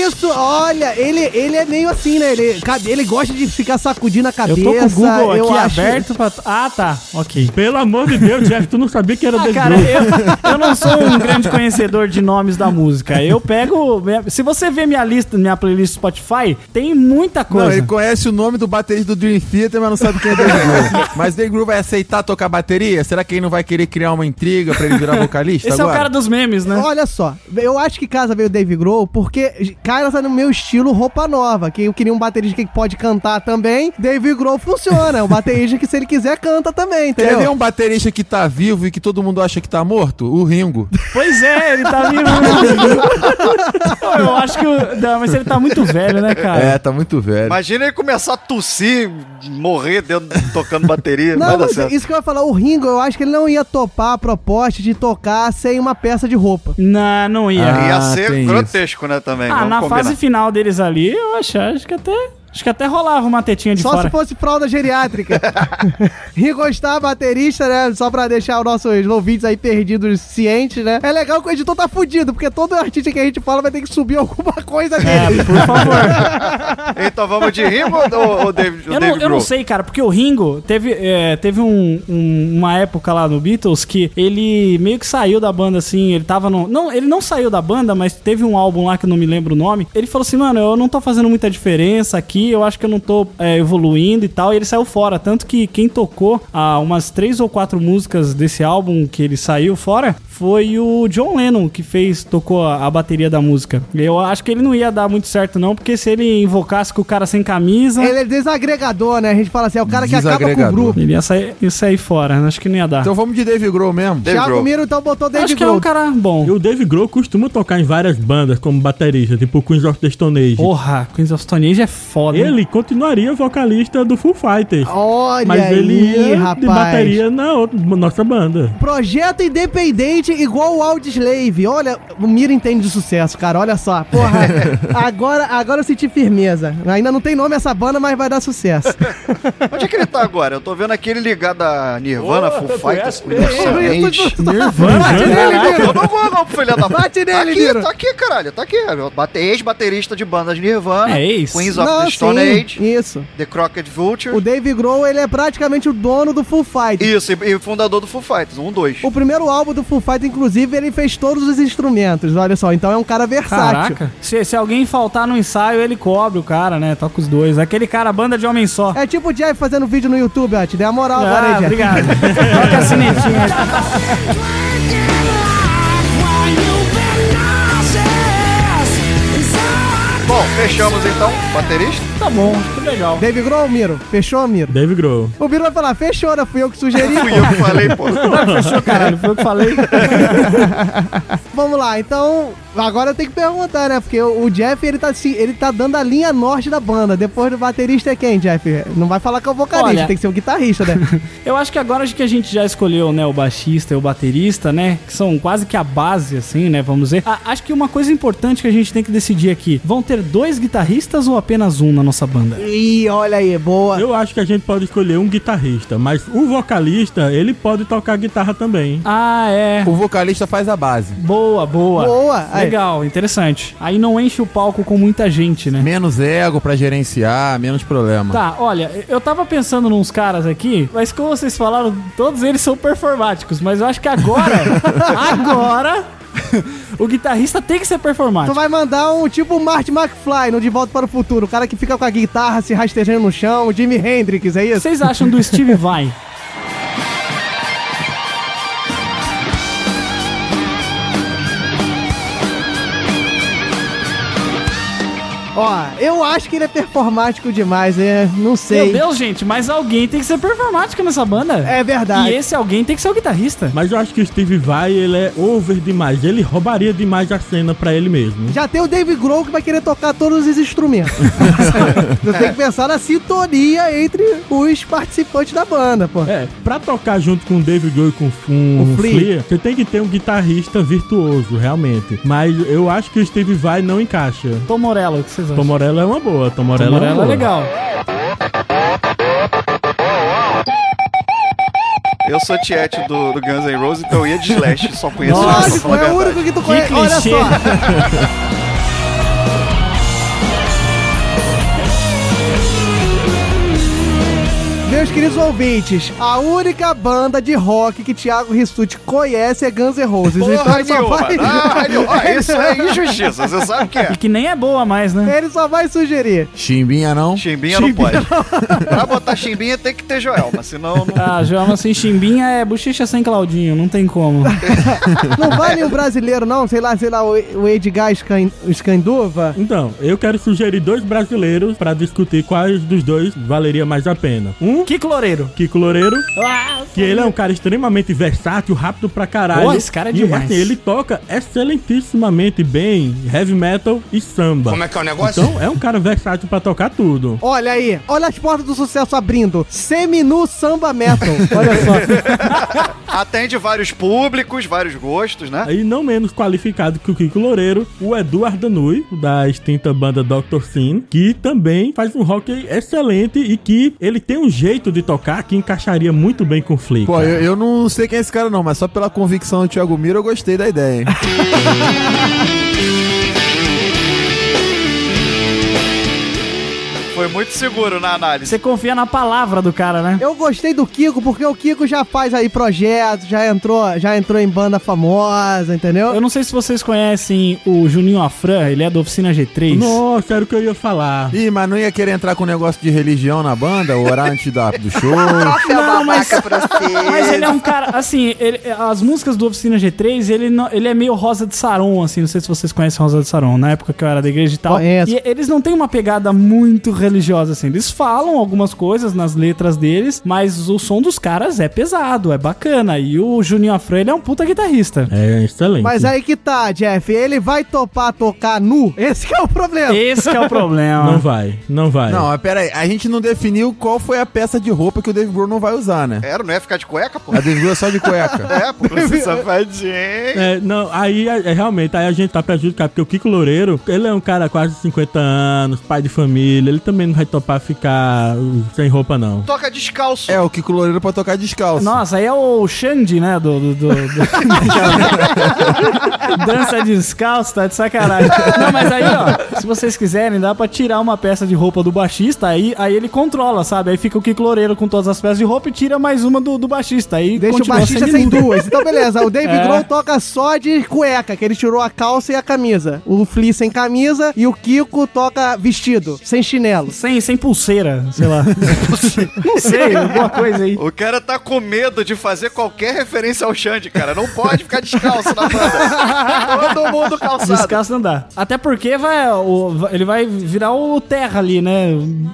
Isso, olha, ele, ele é meio assim, né? Ele, ele gosta de ficar sacudindo a Eu cabeça. tô com o Google eu aqui acho- aberto pra. Ah, tá. Ok. Pelo amor de Deus, Jeff, tu não sabia que era Ah, cara, eu, <laughs> eu não sou um grande conhecedor de nomes da música. Eu pego. Se você ver minha lista, minha playlist Spotify, tem muita Não, coisa. ele conhece o nome do baterista do Dream Theater, mas não sabe quem é Dave Grohl. <laughs> mas Dave Grohl vai aceitar tocar bateria? Será que ele não vai querer criar uma intriga pra ele virar vocalista Esse é o agora? cara dos memes, né? Olha só, eu acho que casa veio o Dave Grohl porque casa no meu estilo roupa nova, que eu queria um baterista que pode cantar também. Dave Grohl funciona, é um baterista que se ele quiser canta também, Quer ver entendeu? um baterista que tá vivo e que todo mundo acha que tá morto? O Ringo. Pois é, ele tá vivo. <laughs> Eu acho que. o- Não, mas ele tá muito velho, né, cara? É, tá muito velho. Imagina ele começar a tossir, morrer dentro, tocando bateria. não mas certo. isso que eu ia falar, o Ringo, eu acho que ele não ia topar a proposta de tocar sem uma peça de roupa. Não, não ia. Ah, Ia ser grotesco, né, também. Ah, na combinar. fase final deles ali, eu acho, acho que até. Acho que até rolava uma tetinha de Só fora. se fosse fralda geriátrica. <laughs> Ringo Starr, baterista, né? Só pra deixar os nossos ouvintes aí perdidos cientes, né? É legal que o editor tá fudido, porque todo artista que a gente fala vai ter que subir alguma coisa dele. É, por favor. <laughs> Então vamos de Ringo ou, ou David, Eu não, David eu não sei, cara, porque o Ringo teve, é, teve um- um- uma época lá no Beatles que ele meio que saiu da banda assim. Ele tava no. Não, ele não saiu da banda, mas teve um álbum lá que eu não me lembro o nome. Ele falou assim, mano, eu não tô fazendo muita diferença aqui, eu acho que eu não tô é, evoluindo e tal. E ele saiu fora. Tanto que quem tocou ah, umas três ou quatro músicas desse álbum que ele saiu fora foi o John Lennon que fez, tocou a, a bateria da música. Eu acho que ele não ia dar muito certo, não, porque se ele invocasse com o cara sem camisa. Ele é desagregador, né? A gente fala assim, é o cara que acaba com o grupo. Ele ia sair, ia sair fora, acho que não ia dar. Então vamos de Dave Grohl mesmo. Dave Thiago Grohl. Miro então botou Dave acho que é Grohl. um cara bom. E o Dave Grohl costuma tocar em várias bandas como baterista, tipo Queens of the Stone Age. Porra, Queens of Stone Age é foda. hein? Ele continuaria vocalista do Full Fighters. Olha mas aí, ele ia rapaz. de bateria na outra- nossa banda. Projeto independente igual o Audioslave. Olha, o Miro entende de sucesso, cara. Olha só. Porra, <laughs> agora, agora eu senti firmeza. Ainda não tem nome essa banda, mas vai dar sucesso. <laughs> Onde é que ele tá agora? Eu tô vendo aqui ele ligado a Nirvana, Full Fighters, Age. Nirvana, Bate nele. Miro. Eu não vou não, filha da Bate Tá nele, aqui, Miro. tá aqui, caralho, tá aqui. Bate- Ex-baterista de bandas Nirvana, É isso. Queens of Não, the Stone sim, Age, Isso. The Crockett Vulture. O Dave Grohl, ele é praticamente o dono do Full Fight. Isso, e, e fundador do Full Fighters, um, dois. O primeiro álbum do Full Inclusive, ele fez todos os instrumentos. Olha só, então é um cara versátil. Caraca. Se, se alguém faltar no ensaio, ele cobre o cara, né? Toca os dois. Aquele cara, banda de homem só. É tipo o Jeff fazendo vídeo no YouTube, ó. Te dei a moral agora aí, Ah, Jeff. obrigado. <laughs> Toca a sinetinha <laughs> Fechamos então, baterista. Tá bom, acho que legal. Dave Grohl ou Miro? Fechou, Miro? Dave Grohl. O Miro vai falar, fechou, né? Fui eu que sugeri. Fui eu que falei, pô. <laughs> Não, fechou, caralho. Foi eu que falei. <laughs> Vamos lá, então. Agora eu tenho que perguntar, né? Porque o Jeff, ele tá, assim, ele tá dando a linha norte da banda. Depois do baterista é quem, Jeff? Não vai falar que é o vocalista, Olha- tem que ser o guitarrista, né? <laughs> Eu acho que agora que a gente já escolheu, né, o baixista e o baterista, né, que são quase que a base, assim, né, vamos dizer. A- acho que uma coisa importante que a gente tem que decidir aqui, vão ter dois guitarristas ou apenas um na nossa banda? Ih, olha aí, boa. Eu acho que a gente pode escolher um guitarrista, mas o vocalista, ele pode tocar guitarra também. Ah, é. O vocalista faz a base. Boa, boa. Boa. Aí. Legal, interessante. Aí não enche o palco com muita gente, né? Menos ego pra gerenciar, menos problema. Tá, olha, eu tava pensando nos caras aqui, mas como vocês falaram, todos eles são performáticos, mas eu acho que agora, <laughs> agora, <laughs> o guitarrista tem que ser Tu performático. vai mandar um tipo Marty McFly no De Volta para o Futuro. O cara que fica com a guitarra se rastejando no chão, o Jimi Hendrix, é O que isso? vocês acham do Steve <laughs> Vai? Ó, eu acho que ele é performático demais, é. Não Meu sei. Deus, gente, mas alguém tem que ser performático nessa banda. É verdade. E esse alguém tem que ser o guitarrista. Mas eu acho que o Steve Vai, ele é over demais. Ele roubaria demais a cena pra ele mesmo. Já tem o Dave Grohl que vai querer tocar todos os instrumentos. <laughs> Você tem que pensar na sintonia entre os participantes da banda, pô. É, pra tocar junto com o David Grohl e com, com O Flea. Flea, você tem que ter um guitarrista virtuoso, realmente. Mas eu acho que o Steve Vai não encaixa. Tom Morello, o que vocês acham? Tom Morello é uma boa, Tom Tom Morello, é, uma Morello é boa. legal. Eu sou tiete do, do Guns N' Roses, então eu ia de Slash, só conheço pra Lógico, é o único que tu conhece. Olha só. <laughs> Meus queridos ouvintes, a única banda de rock que Thiago Rissuti conhece é Guns N' Roses. então Porra ele só nenhuma. vai... Ah. Ah, isso é injustiça, você sabe o que é. E que nem é boa mais, né? Ele só vai sugerir. Chimbinha não? Chimbinha não pode. pra botar chimbinha tem que ter Joelma, <laughs> senão não... Ah, Joelma sem chimbinha é bochecha sem Claudinho, não tem como. <laughs> Não vai nenhum brasileiro, não? Sei lá, sei lá, o o Edgar Scan- Scanduva. Então, eu quero sugerir dois brasileiros pra discutir quais dos dois valeria mais a pena. Um, Que Kiko Loureiro, Ah, que ele é um cara extremamente versátil, rápido pra caralho. Pô, esse cara é e, demais. assim, ele toca excelentissimamente bem heavy metal e samba. Como é que é o negócio? Então, é um cara versátil pra tocar tudo. Olha aí, olha as portas do sucesso abrindo. Seminu Samba Metal. <laughs> Olha só. Atende vários públicos, vários gostos, né? E não menos qualificado que o Kiko Loureiro, o Eduardo Danui, da extinta banda Dr. Sin, que também faz um rock excelente e que ele tem um jeito de tocar que encaixaria muito bem com o Flick. Pô, eu, eu não sei quem é esse cara não, mas só pela convicção do Thiago Miro eu gostei da ideia, hein? <laughs> Foi muito seguro na análise. Você confia na palavra do cara, né? Eu gostei do Kiko porque o Kiko já faz aí projetos, já entrou, já entrou em banda famosa, entendeu? Eu não sei se vocês conhecem o Juninho Afran, ele é da Oficina G3. Nossa, era o que eu ia falar. Ih, mas não ia querer entrar com um negócio de religião na banda, orar antes da, do show. <laughs> Não, mas, mas ele é um cara, assim, ele- as músicas do Oficina G3, ele, não- ele é meio Rosa de Saron, assim, não sei se vocês conhecem Rosa de Saron, na época que eu era da igreja e tal. Conheço. E eles não têm uma pegada muito religiosa, assim, eles falam algumas coisas nas letras deles, mas o som dos caras é pesado, é bacana, e o Juninho Afran, ele é um puta guitarrista. É excelente. Mas aí que tá, Jeff, ele vai topar tocar nu? Esse que é o problema. Esse que é o <laughs> problema. Não vai, não vai. Não, mas pera aí, a gente não definiu qual foi a peça de roupa que o Dave Grohl não vai usar, né? Era, não ia ficar de cueca, pô? A Dave Grohl é só de cueca. <laughs> É, pô, você safadinho. É, não, aí é, é, realmente, aí a gente tá prejudicado, porque o Kiko Loureiro, ele é um cara quase 50 anos, pai de família, ele também não vai topar ficar sem roupa, não. Toca descalço. É, o Kiko Loureiro pra tocar descalço. Nossa, aí é o Xande, né? Do. do, do- do- <laughs> Dança descalço, tá de sacanagem. Não, mas aí, ó, se vocês quiserem, dá pra tirar uma peça de roupa do baixista, aí, aí ele controla, sabe? Aí fica o Kiko Loureiro com todas as peças de roupa e tira mais uma do, do baixista. Aí Deixa o baixista sem duas. Então, beleza. O Dave <laughs> É. Grohl toca só de cueca, que ele tirou a calça e a camisa. O Flea sem camisa e o Kiko toca vestido, sem chinelo. Sem, sem pulseira, sei lá. <laughs> Não sei, alguma coisa aí. O cara tá com medo de fazer qualquer referência ao Xande, cara. Não pode ficar descalço na banda. Todo mundo calçado. Descalço não dá. Até porque vai, o- ele vai virar o terra ali, né?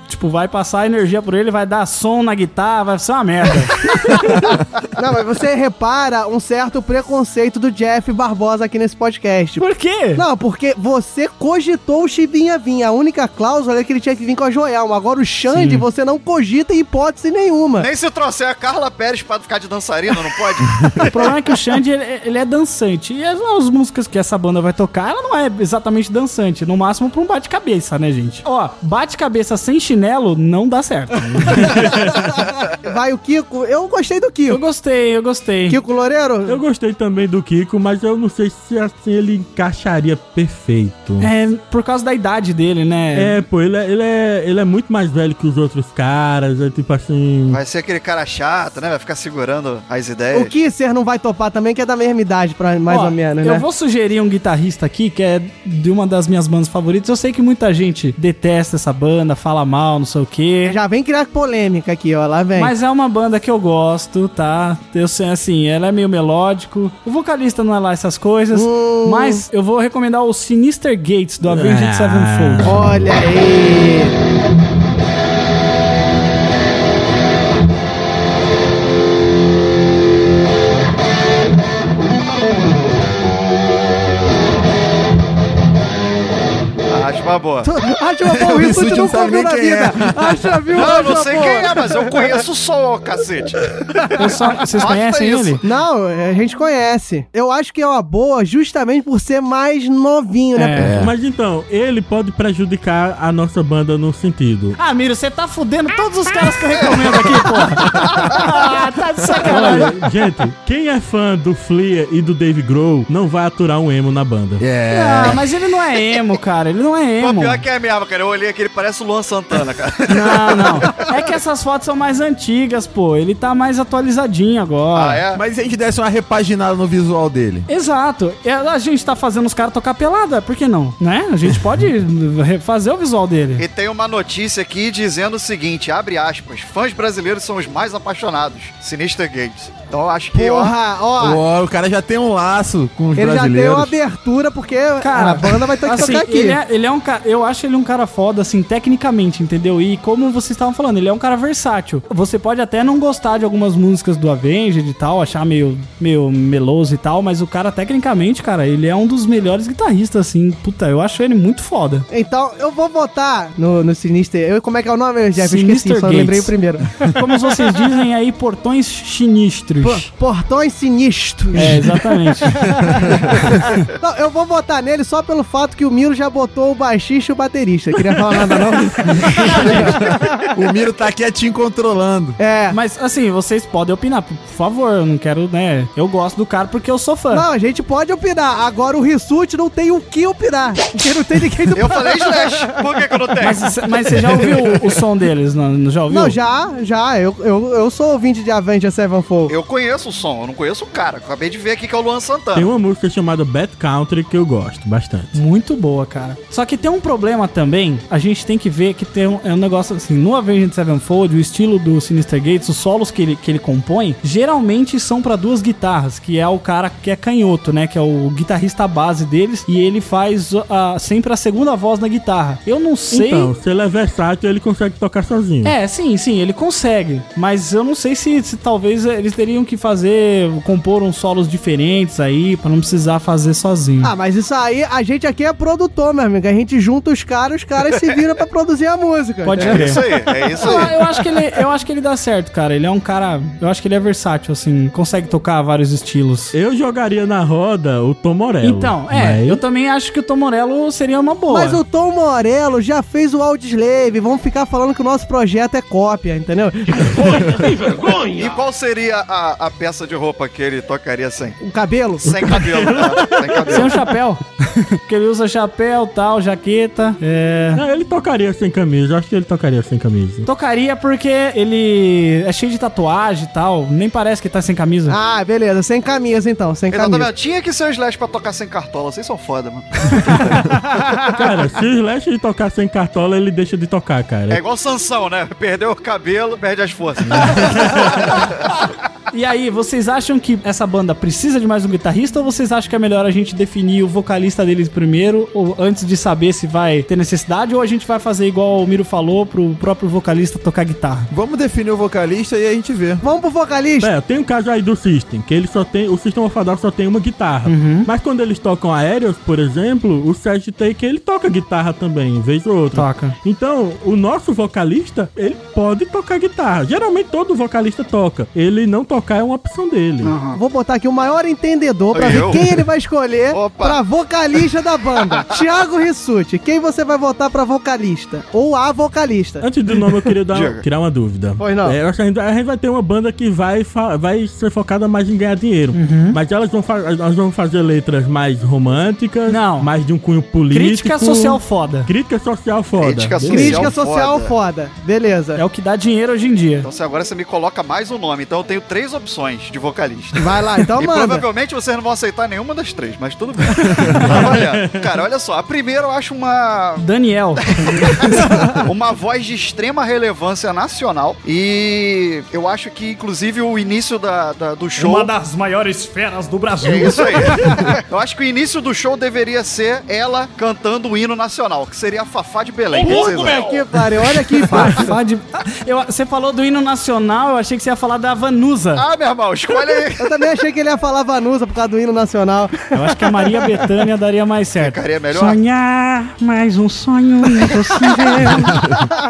Tipo, vai passar energia por ele, vai dar som na guitarra, vai ser uma merda. <laughs> Não, mas você repara um certo preconceito do Jeff Barbosa aqui nesse podcast. Por quê? Não, porque você cogitou o Chivinha vir. A única cláusula é que ele tinha que vir com a Joelma. Agora o Xande, Sim. você não cogita em hipótese nenhuma. Nem se trouxer a Carla Pérez pra ficar de dançarina, não pode? <laughs> O problema é que o Xande, ele, ele é dançante. E as, as músicas que essa banda vai tocar, ela não é exatamente dançante. No máximo pra um bate-cabeça, né, gente? Ó, bate-cabeça sem chinelo não dá certo. <laughs> Vai o Kiko. Eu gostei do Kiko. Eu gostei, eu gostei. Kiko Loureiro? Eu gostei também do Kiko, mas eu não sei se assim ele encaixaria perfeito. É, por causa da idade dele, né? É, pô, ele é, ele, é, ele é muito mais velho que os outros caras, é tipo assim... Vai ser aquele cara chato, né? Vai ficar segurando as ideias. O Kisser não vai topar também, que é da mesma idade, pra, mais Ó, ou menos, Eu né? vou sugerir um guitarrista aqui que é de uma das minhas bandas favoritas. Eu sei que muita gente detesta essa banda, fala mal, não sei o quê. Já vem criar polêmica aqui, ó. Lá vem. Mas é uma banda que eu gosto, tá? Eu sei, assim, ela é meio melódico. O vocalista não é lá essas coisas. Hum. Mas eu vou recomendar o Sinister Gates do Avenged Ah. Sevenfold. Olha aí. Thank you. Boa. Acha uma boa, <laughs> o Rissuti Rissuti não comeu na quem vida. Acha, viu? Não, eu não sei quem é, mas eu conheço o som, cacete. Eu só- vocês Basta conhecem isso. ele? Não, a gente conhece. Eu acho que é uma boa justamente por ser mais novinho, né? É. Mas então, ele pode prejudicar a nossa banda no sentido. Ah, Miro, você tá fudendo todos os caras que eu recomendo aqui, porra. <laughs> Ah, tá de sacanagem. Olha, gente, quem é fã do Flea e do Dave Grohl não vai aturar um emo na banda. É. Ah, mas ele não é emo, cara. Ele não é Pô, pior que é mesmo, cara. Eu olhei aqui, ele parece o Luan Santana, cara. <laughs> Não, não. É que essas fotos são mais antigas, pô. Ele tá mais atualizadinho agora. Ah, é? Mas se a gente desse uma repaginada no visual dele? Exato. E A gente tá fazendo os caras tocar pelada, por que não? Né? A gente <laughs> pode refazer o visual dele. E tem uma notícia aqui dizendo o seguinte, abre aspas, fãs brasileiros são os mais apaixonados, Sinister Gates. Então eu acho que, Porra, ó. Ó, o cara já tem um laço com os Ele já deu brasileiros. uma abertura, porque Cara, a banda vai ter que assim, tocar aqui. Ele é, ele é um cara, eu acho ele um cara foda, assim, tecnicamente, entendeu? E como vocês estavam falando, ele é um cara versátil. Você pode até não gostar de algumas músicas do Avenged e tal, achar meio, meio meloso e tal, mas o cara, tecnicamente, cara, ele é um dos melhores guitarristas, assim. Puta, eu acho ele muito foda. Então, eu vou votar no, no Sinister. Eu, como é que é o nome, Jeff? Eu Sinister esqueci, só Gates. lembrei o primeiro. <laughs> Como vocês dizem aí, portões sinistros. Portões sinistros. É, exatamente. <laughs> Não, eu vou votar nele só pelo fato que o Miro já botou o baixista e o baterista. Queria falar nada, não? <laughs> O Miro tá quietinho controlando. É. Mas, assim, vocês podem opinar, por favor, eu não quero, né? Eu gosto do cara porque eu sou fã. Não, a gente pode opinar. Agora o Rissuti não tem o que opinar. Porque não tem ninguém do eu falei Slash, por que que eu não tenho? Mas, mas você já ouviu o, o som deles? Não, já ouviu? Não, já, já. Eu, eu, eu sou ouvinte de Avenged Sevenfold. Eu conheço o som, eu não conheço o cara. Acabei de ver aqui que é o Luan Santana. Tem uma música chamada Bad Country que eu gosto bastante. Muito boa, cara. Só que tem um problema também. A gente tem que ver que tem um, é um negócio assim. No Avenged Sevenfold, o estilo do Sinister Gates, os solos que ele, que ele compõe, geralmente são pra duas guitarras, que é o cara que é canhoto, né? Que é o guitarrista base deles. E ele faz a- sempre a segunda voz na guitarra. Eu não sei. Então, se ele é versátil, ele consegue tocar sozinho. É, sim, sim, ele consegue. Mas eu não sei se, se talvez eles teriam que fazer, compor uns solos diferentes aí, pra não precisar fazer sozinho. Ah, mas isso aí, a gente aqui é produtor, meu amigo. A gente junta os caras, os caras se viram pra produzir a música. Pode entendeu? crer. É isso aí, é isso Eu, aí. eu acho que ele, eu acho que ele dá certo, cara. Ele é um cara. Eu acho que ele é versátil, assim, consegue tocar vários estilos. Eu jogaria na roda o Tom Morello. Então, é, mas- eu também acho que o Tom Morello seria uma boa. Mas o Tom Morello já fez o Audioslave. Vamos ficar falando que o nosso projeto é cópia, entendeu? <laughs> E qual seria a, a peça de roupa que ele tocaria sem? O cabelo. Sem cabelo, tá? Sem cabelo. Sem um chapéu. <laughs> Porque ele usa chapéu, tal, jaqueta. É. Não, ele tocaria sem camisa. Eu acho que ele tocaria sem camisa. Tocaria porque ele é cheio de tatuagem e tal. Nem parece que tá sem camisa. Ah, beleza. Sem camisa, então. Sem camisa. Exatamente. Tinha que ser o Slash pra tocar sem cartola. Vocês são foda, mano. <laughs> Cara, se o Slash tocar sem cartola, ele deixa de tocar, cara. É igual Sansão, né? Perdeu o cabelo, perde as forças. <laughs> E aí, vocês acham que essa banda precisa de mais um guitarrista ou vocês acham que é melhor a gente definir o vocalista deles primeiro, ou antes de saber se vai ter necessidade, ou a gente vai fazer igual o Miro falou, pro próprio vocalista tocar guitarra? Vamos definir o vocalista e a gente vê. Vamos pro vocalista? É, tem um caso aí do System, que ele só tem. O System of a Down só tem uma guitarra. Uhum. Mas quando eles tocam aéreos, por exemplo, o Serge Take ele toca guitarra também, vez ou outra. Toca. Então, o nosso vocalista, ele pode tocar guitarra. Geralmente todo vocalista toca. Ele não tocar é uma opção dele. Vou botar aqui o maior entendedor pra Eu? ver quem ele vai escolher Opa. pra vocalista da banda. <laughs> Thiago Rissuti, quem você vai votar pra vocalista? Ou a vocalista? Antes do nome, eu queria dar, tirar uma dúvida. Pois não. É, eu acho que a gente, a gente vai ter uma banda que vai, vai ser focada mais em ganhar dinheiro. Uhum. Mas elas vão, elas vão fazer letras mais românticas, Não. mais de um cunho político. Crítica social foda. Crítica social foda. Crítica Beleza. Crítica Social social foda. foda. Beleza. É o que dá dinheiro hoje em dia. Então se agora você me coloca mais um nome. Então eu tenho três opções de vocalista. Vai lá, então E manda. provavelmente vocês não vão aceitar nenhuma das três, mas tudo bem. olha, cara, olha só. A primeira eu acho uma, Daniel. <laughs> uma voz de extrema relevância nacional. E eu acho que, inclusive, o início da, da- do show. das maiores feras do Brasil. É isso aí. Eu acho que o início do show deveria ser ela cantando o hino nacional, que seria a Fafá de Belém. O que vocês acham? Que pariu, olha aqui. <laughs> Fafá de- Ah, eu- você falou do hino nacional, eu achei que você ia falar da Vanusa. Ah, meu irmão, escolhe aí. Eu também achei que ele ia falar Vanusa por causa do hino nacional. Eu acho que a Maria Bethânia daria mais certo. Ficaria melhor? Sonhar mais um sonho impossível.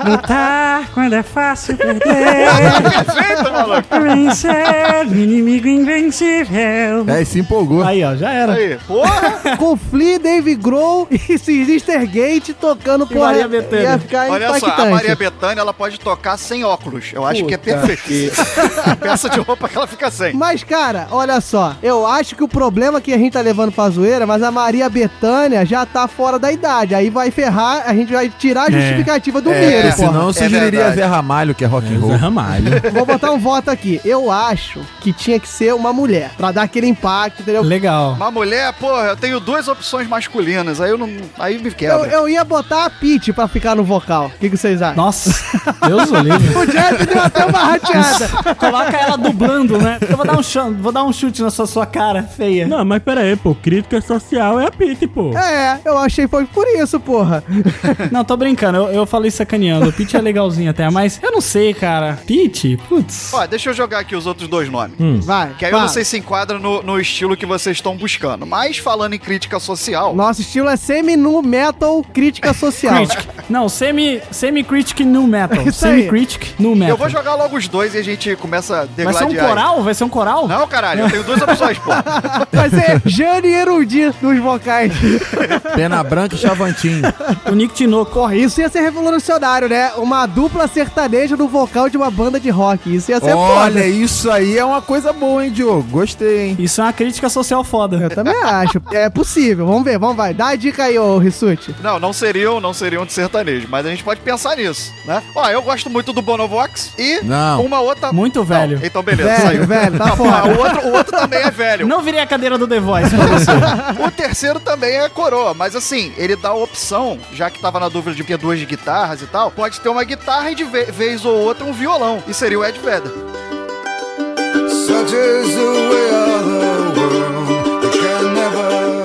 Lutar quando é fácil perder. Perfeito, maluco. Vencer o inimigo invencível. É, se empolgou. Aí, ó, já era. Aí, porra. Com Flea, Dave Grohl e Sister Gate tocando E Maria Bethânia. Ia ficar Olha só, impactante. a Maria Bethânia, ela pode tocar sem óculos. Eu acho que é perfeito. a <laughs> peça de roupa que ela fica sem. Mas, cara, olha só. Eu acho que o problema que a gente tá levando pra zoeira, mas a Maria Bethânia já tá fora da idade. Aí vai ferrar, a gente vai tirar a justificativa do É, Miro, porra. senão eu É sugeriria verdade. Zé Ramalho, que é rock and Zé roll. Ramalho. <laughs> Vou botar um voto aqui. Eu acho que tinha que ser uma mulher, pra dar aquele impacto, entendeu? Legal. Uma mulher, porra, eu tenho duas opções masculinas. Aí eu não. Aí me Eu, quebra. eu ia botar a Peach pra ficar no vocal. O que, que vocês acham? Nossa, Deus o livre. <laughs> O Jeff deu até uma rateada. Coloca ela dublando, né? Eu vou dar um, chão, vou dar um chute na sua, sua cara feia. Não, mas pera aí, pô. Crítica social é a Pete, pô. É, eu achei foi por isso, porra. <laughs> Não, tô brincando, eu, eu falei sacaneando. O Peach é legalzinho até, mas eu não sei, cara. Peach? Putz. Ó, deixa eu jogar aqui os outros dois nomes. Vai. Que aí fala. vocês se enquadram no, no estilo que vocês estão buscando. Mas falando em crítica social. Nosso estilo é semi-nu metal crítica social. Critic. Não, semi, semi-critic nu metal. <laughs> Semi-critic nu metal. Eu vou jogar logo os dois e a gente começa a Vai degladiar. um aí. Coral? Vai ser um coral? Não, caralho, eu tenho duas opções, pô. <laughs> Vai ser Jane Erudi nos vocais. Pena branca e chavantinho. O Nick Tinoco. Porra, isso ia ser revolucionário, né? Uma dupla sertaneja no vocal de uma banda de rock. Isso ia ser Olha, foda. isso aí é uma coisa boa, hein, Diogo? Gostei, hein? Isso é uma crítica social foda. Eu também acho. É possível. Vamos ver, vamos vai. Dá a dica aí, ô Rissuti. Não, não seriam, não seriam de sertanejo, mas a gente pode pensar nisso, né? Ó, eu gosto muito do Bonovox e Não. uma outra. Muito velho. Não, então beleza, Velho, velho, tá fora. o, outro, o outro também é velho. Não virei a cadeira do The Voice pra você. O terceiro também é coroa, mas assim, ele dá a opção, já que tava na dúvida de ter duas guitarras e tal, pode ter uma guitarra e de ve- vez ou outra um violão. E seria o Ed Vedder. Such is the way of the world. You can never.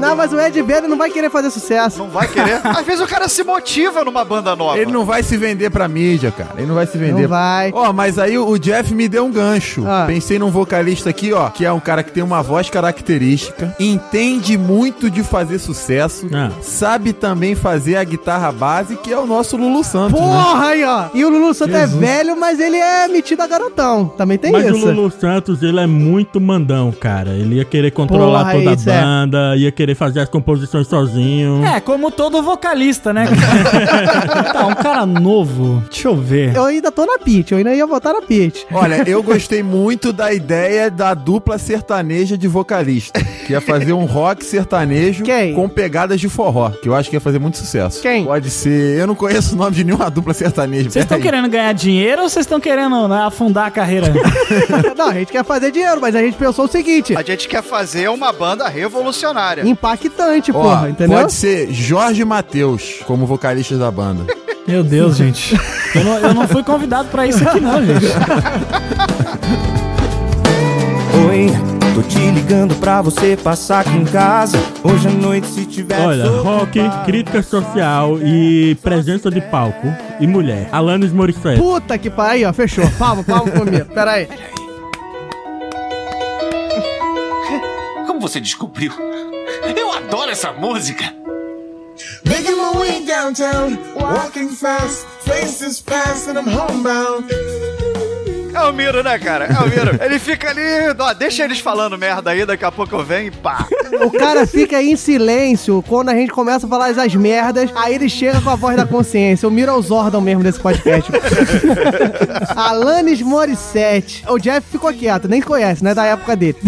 Não, mas o Ed Vedder não vai querer fazer sucesso. Não vai querer. Às vezes o cara se motiva numa banda nova. Ele não vai se vender pra mídia, cara. Ele não vai se vender. Não vai. Ó, mas aí o Jeff me deu um gancho. Ah. Pensei num vocalista aqui, ó, que é um cara que tem uma voz característica, entende muito de fazer sucesso, Ah. sabe também fazer a guitarra base, que é o nosso Lulu Santos, né? Porra aí, ó. E o Lulu Santos é Jesus. velho, mas ele é metido a garotão. Também tem Mas isso. o Lulu Santos, ele é muito mandão, cara. Ele ia querer controlar Porra, toda a é. banda, ia querer fazer as composições sozinho. É, como todo vocalista, né? <laughs> tá, um cara novo. Deixa eu ver. Eu ainda tô na Pit, eu ainda ia votar na Pit. Olha, eu gostei muito da ideia da dupla sertaneja de vocalista, que ia fazer um rock sertanejo Quem? com pegadas de forró, que eu acho que ia fazer muito sucesso. Quem? Pode ser, eu não conheço o nome de nenhuma dupla sertaneja. Vocês estão querendo ganhar dinheiro ou vocês estão querendo né, afundar a carreira? <laughs> Não, a gente quer fazer dinheiro, mas a gente pensou o seguinte: A gente quer fazer uma banda revolucionária. Impactante, Ó, porra, entendeu? Pode ser Jorge Matheus como vocalista da banda. Meu Deus, <laughs> gente. Eu não, eu não fui convidado pra isso aqui, não, gente. Ei, tô te ligando pra você passar aqui em casa. Hoje à noite, se tiver. Olha, rock, crítica social e presença de palco e mulher. Alanis Morissette. Puta que pariu, ó, fechou. Palma, palma comigo. Pera aí. Como você descobriu? Eu adoro essa música. Making my way downtown, walking fast, faces fast, and I'm homebound. É o Miro, né, cara? É o Miro. Ele fica ali, ó, deixa eles falando merda aí, daqui a pouco eu venho e pá. O cara fica em silêncio quando a gente começa a falar as merdas, aí ele chega com a voz da consciência. O Miro é o Zordon mesmo desse podcast. <laughs> Alanis Morissette. O Jeff ficou quieto, nem conhece, né? Da época dele.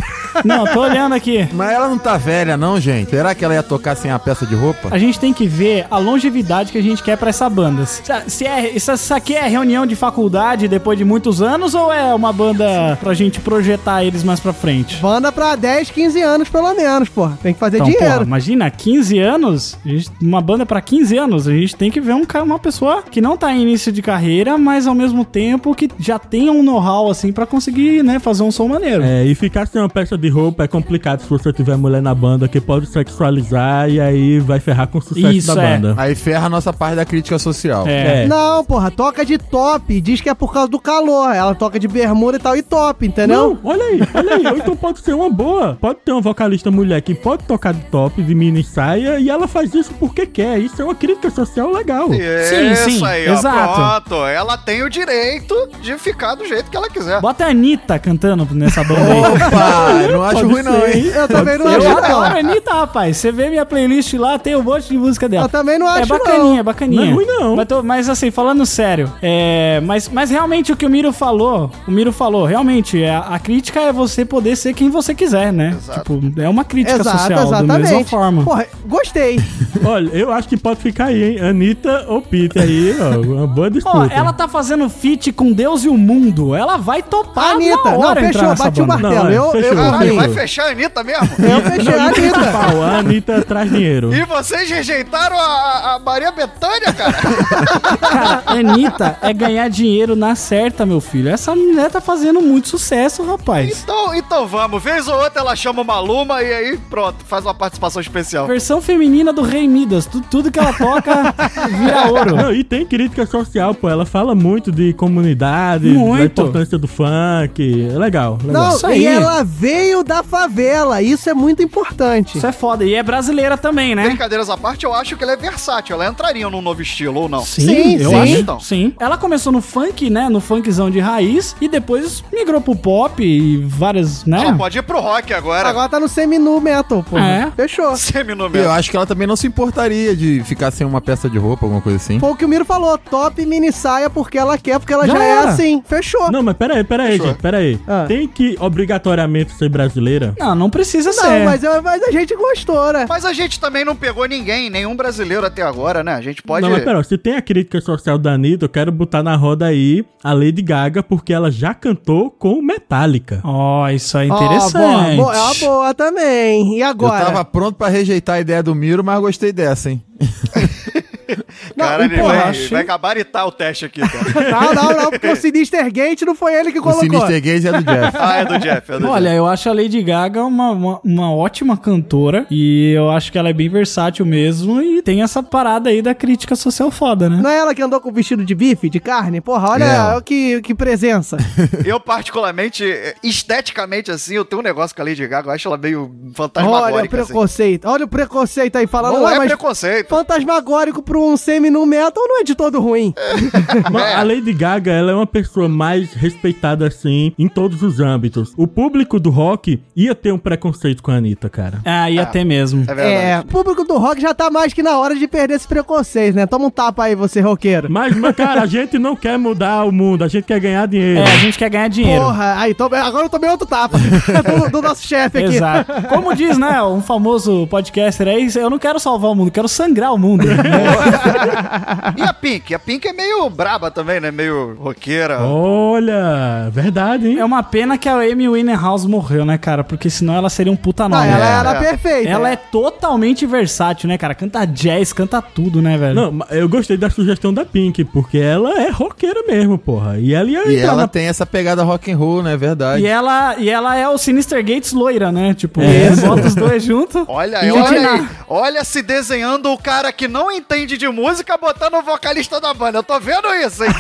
Não, tô olhando aqui. Mas ela não tá velha, não, gente. Será que ela ia tocar sem a peça de roupa? A gente tem que ver a longevidade que a gente quer pra essa banda. Se, é, se isso aqui é reunião de faculdade depois de muitos anos ou é uma banda pra gente projetar eles mais pra frente? Banda pra 10, 15 anos pelo menos, porra. Tem que fazer Então, dinheiro. porra, imagina, 15 anos, a gente- uma banda pra 15 anos, a gente tem que ver um, uma pessoa que não tá em início de carreira, mas ao mesmo tempo que já tenha um know-how assim pra conseguir, né, fazer um som maneiro. É, e ficar sem uma peça de roupa é complicado se você tiver mulher na banda, que pode sexualizar e aí vai ferrar com o sucesso Isso, da é. banda. Aí ferra a nossa parte da crítica social. É. Não, porra, toca de top. Diz que é por causa do calor. Ela toca de bermuda e tal, e top, entendeu? Não, olha aí, olha aí. Ou então pode ser uma boa. Pode ter uma vocalista mulher que pode tocar de top, de mini saia, e ela faz isso porque quer. Isso é uma crítica social legal. Isso sim, aí, ó, exato. pronto. Ela tem o direito de ficar do jeito que ela quiser. Bota a Anitta cantando nessa banda aí. Opa, não acho Pode ruim não, hein? Eu também não Eu acho, adoro a. Anitta, rapaz. Você vê minha playlist lá, tem um monte de música dela. Eu também não É acho, bacaninha, não. é bacaninha. Não é ruim, não. Mas, tô- mas, assim, falando sério, é, mas, mas realmente o que o Miro falou, o Miro falou, realmente, é, a crítica é você poder ser quem você quiser, né? Tipo, é uma crítica Exato, social, da exatamente. mesma forma. Porra, gostei. <laughs> Olha, eu acho que pode ficar aí, hein? Anitta ou Pete aí, ó. Uma boa disputa. Ó, ela tá fazendo feat com Deus e o mundo. Ela vai topar Anitta, não, fechou, bati o martelo. Não, é, eu, eu, fechou, Caralho, fechou. vai fechar a Anitta mesmo? eu fechei a Anitta. Pau, a Anitta traz dinheiro. E vocês rejeitaram a, a Maria Bethânia, cara? <laughs> Cara, Anitta é ganhar dinheiro na certa, meu filho. Essa mulher tá fazendo muito sucesso, rapaz. Então, então vamos. Vez ou outra ela chama uma Luma e aí pronto, faz uma participação especial. Versão feminina do Rei Midas. Tu- tudo que ela toca <laughs> vira ouro. Não, e tem crítica social, pô. Ela fala muito de comunidade, Muito. da importância do funk. É legal, legal. Não, Isso aí. e ela veio da favela. Isso é muito importante. Isso é foda. E é brasileira também, né? Brincadeiras à parte, eu acho que ela é versátil. Ela entraria num novo estilo ou não? Sim, eu sim. acho. Então. Sim. Ela começou no funk, né? No funkzão de raiz. E depois migrou pro pop e várias, né? Ela pode ir pro rock agora. Agora tá no semi-nu metal, pô. É. Fechou. E Semi-número. eu acho que ela também não se importaria de ficar sem uma peça de roupa, alguma coisa assim. Foi o que o Miro falou, top mini saia porque ela quer, porque ela já, Já é assim. Fechou. Não, mas pera aí, pera aí, Fechou. gente, pera aí. Ah. Tem que obrigatoriamente ser brasileira? Não, não precisa Não, ser. mas, eu- mas a gente gostou, né? Mas a gente também não pegou ninguém, nenhum brasileiro até agora, né? A gente pode. Não, mas pera, se tem a crítica social da Anitta, eu quero botar na roda aí a Lady Gaga, porque ela já cantou com Metallica. Ó, isso é interessante. boa, boa, é uma boa também. E agora? Eu tava pronto pra rejeitar a ideia do Miro, mas gostei dessa, hein? <laughs> Cara, ele porra, vai, achei- vai gabaritar o teste aqui, cara. <laughs> Não, não, não, porque o Sinister Gate não foi ele que O colocou. Sinister Gaze é do Jeff. <laughs> ah, é do Jeff, é do Olha, Jeff. eu acho a Lady Gaga uma, uma, uma ótima cantora e eu acho que ela é bem versátil mesmo e tem essa parada aí da crítica social foda, né? Não é ela que andou com vestido de bife, de carne? Porra, olha É. que, que presença. <laughs> Eu, particularmente, esteticamente, assim, eu tenho um negócio com a Lady Gaga, eu acho ela meio olha o fantasmagórica, assim. preconceito. Olha o preconceito aí falando. Não "Ah, é mas preconceito. Fantasmagórico pra um semi-nu metal não é de todo ruim. <laughs> Mas a Lady Gaga, ela é uma pessoa mais respeitada assim em todos os âmbitos. O público do rock ia ter um preconceito com a Anitta, cara. Ah, ia ter mesmo. É verdade. É, o público do rock já tá mais que na hora de perder esse preconceito, né? Toma um tapa aí, você roqueiro. Mas, mas, cara, a gente não quer mudar o mundo, a gente quer ganhar dinheiro. É, a gente quer ganhar dinheiro. Porra, aí, agora eu tomei outro tapa <laughs> do, do nosso chefe aqui. Exato. Como diz, né, um famoso podcaster aí, eu não quero salvar o mundo, quero sangrar o mundo. <laughs> <laughs> E a Pink? A Pink é meio braba também, né? Meio roqueira. Olha, verdade, hein? É uma pena que a Amy Winehouse morreu, né, cara? Porque senão ela seria um puta nome. ela né? era perfeita. Ela é totalmente versátil, né, cara? Canta jazz, canta tudo, né, velho? Não, eu gostei da sugestão da Pink, porque ela é roqueira mesmo, porra. E ela ia E ela na- tem essa pegada rock and roll, né? Verdade. E ela, e ela é o Sinister Gates loira, né? Tipo, É. bota os dois juntos. Olha, E olha Olha se desenhando o cara que não entende de música botando o vocalista da banda. Eu tô vendo isso, hein?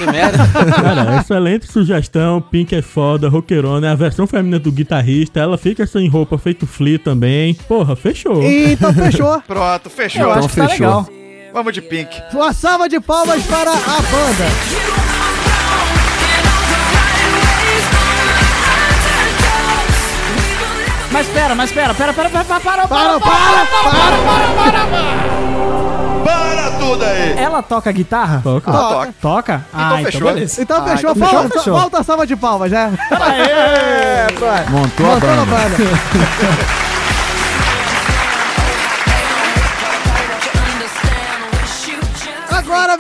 Cara, excelente sugestão. Pink é foda, roqueirona. É a versão feminina do guitarrista. Ela fica sem roupa, feito flea também. Porra, fechou. Então fechou. Pronto, fechou. Eu acho que tá fechou. legal. Vamos de Pink. Uma salva de palmas para a banda. Mas pera, mas pera, pera, pera, pera, para, para, Para, para, para, Para tudo aí! Ela toca guitarra? Toca. Ela toca. Toca? ah, então fechou. beleza. Então Ah, fechou, então Fal- fechou, fechou. Volta a salva de palmas, né? Aê! Montou a Montou a banda. banda. <laughs>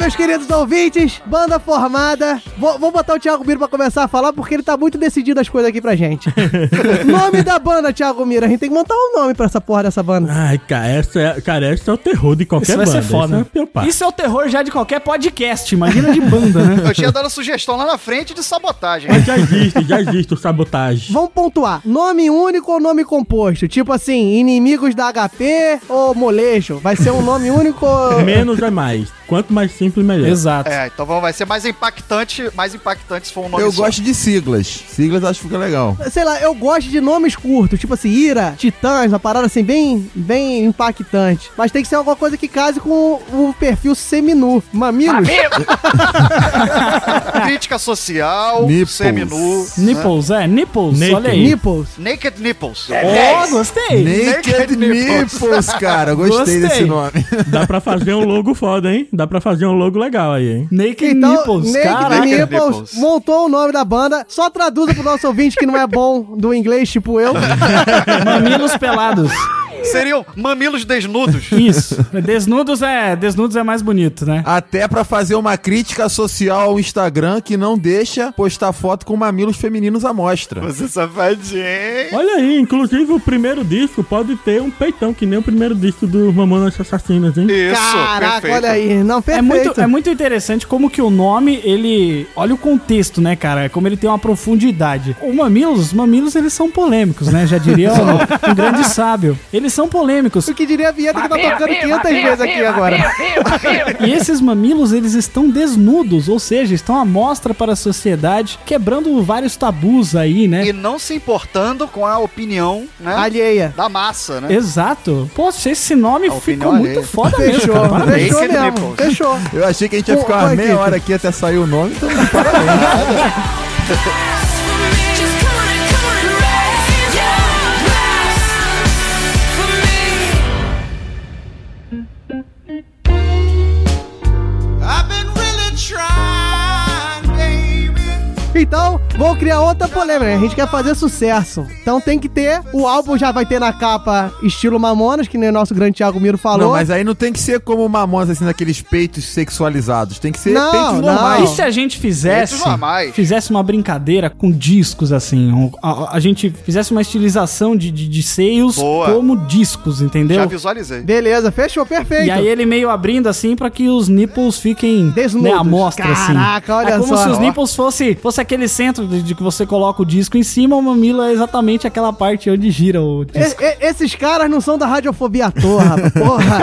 meus queridos ouvintes, banda formada. Vou, vou botar o Thiago Miro pra começar a falar, porque ele tá muito decidido as coisas aqui pra gente. <laughs> nome da banda, Thiago Miro. A gente tem que montar um nome pra essa porra dessa banda. Ai, cara, essa é, cara, esse é o terror de qualquer Isso vai banda. ser foda. Isso é. Isso é o terror já de qualquer podcast. Imagina de banda, né? Eu tinha dado a sugestão lá na frente de sabotagem. Mas já existe, já existe o sabotagem. Vamos pontuar. Nome único ou nome composto? Tipo assim, inimigos da HP ou molejo? Vai ser um nome único ou... Menos é mais. Quanto mais simples, melhor. Exato. É, então vai ser mais impactante, mais impactante se for um nome Eu só. gosto de siglas. Siglas acho que fica legal. Sei lá, eu gosto de nomes curtos, tipo assim, Ira, Titãs, uma parada assim bem, bem impactante. Mas tem que ser alguma coisa que case com o perfil seminu. Mamilos? <laughs> Crítica social, Nipples. seminu. Nipples, é? Nipples, Naked. olha aí. Nipples. Naked Nipples. Ó, gostei. Naked Nipples, cara. Gostei, Gostei. desse nome. Dá pra fazer um logo foda, hein? Dá pra fazer um logo legal aí, hein? Naked Então, Nipples, Naked cara. Naked Nipples, Nipples. montou o nome da banda. Só traduza pro nosso ouvinte que não é bom do inglês, tipo eu. <laughs> Mamilos pelados. Seriam mamilos desnudos. Isso. Desnudos é, desnudos é mais bonito, né? Até pra fazer uma crítica social ao Instagram que não deixa postar foto com mamilos femininos à mostra. Você safadinho. Olha aí, inclusive o primeiro disco pode ter um peitão, que nem o primeiro disco do Mamonas Assassinas, hein? Isso, Caraca, perfeito. olha aí. Não, É perfeito. Muito, é muito interessante como que o nome, ele... Olha o contexto, né, cara? Como ele tem uma profundidade. O Mamilos, os Mamilos, eles são polêmicos, né? Já diria <laughs> um, um grande sábio. Eles são polêmicos. O que diria a vinheta que tá tocando 500 vezes aqui agora. <laughs> E esses mamilos, eles estão desnudos, ou seja, estão à mostra para a sociedade, quebrando vários tabus aí, né? E não se importando com a opinião, né? Alheia. Da massa, né? Exato. Poxa, esse nome ficou opinião muito alheia. foda mesmo, Fechou, cara. Fechou mesmo. Fechou. Eu achei que a gente ia ficar uma meia hora aqui até sair o nome, então <laughs> Então, vou criar outra polêmica. né? A gente quer fazer sucesso. Então tem que ter. O álbum já vai ter na capa estilo Mamonas, que nem o nosso grande Thiago Miro falou. Não, mas aí não tem que ser como Mamonas, assim, naqueles peitos sexualizados. Tem que ser Não, peitos não. normais. E se a gente fizesse, fizesse uma brincadeira com discos, assim, um- a, a gente fizesse uma estilização de, de, de seios Boa. como discos, entendeu? Já visualizei. Beleza, fechou, perfeito. E aí ele meio abrindo assim pra que os nipples fiquem Desnudos. né, à mostra, assim. Caraca, olha é como só. se os nipples fosse, fosse aquele centro de, de que você coloca o disco em cima, o mamilo é exatamente aquela parte onde gira o E- disco. e- esses caras não são da radiofobia à toa, rapaz. Porra.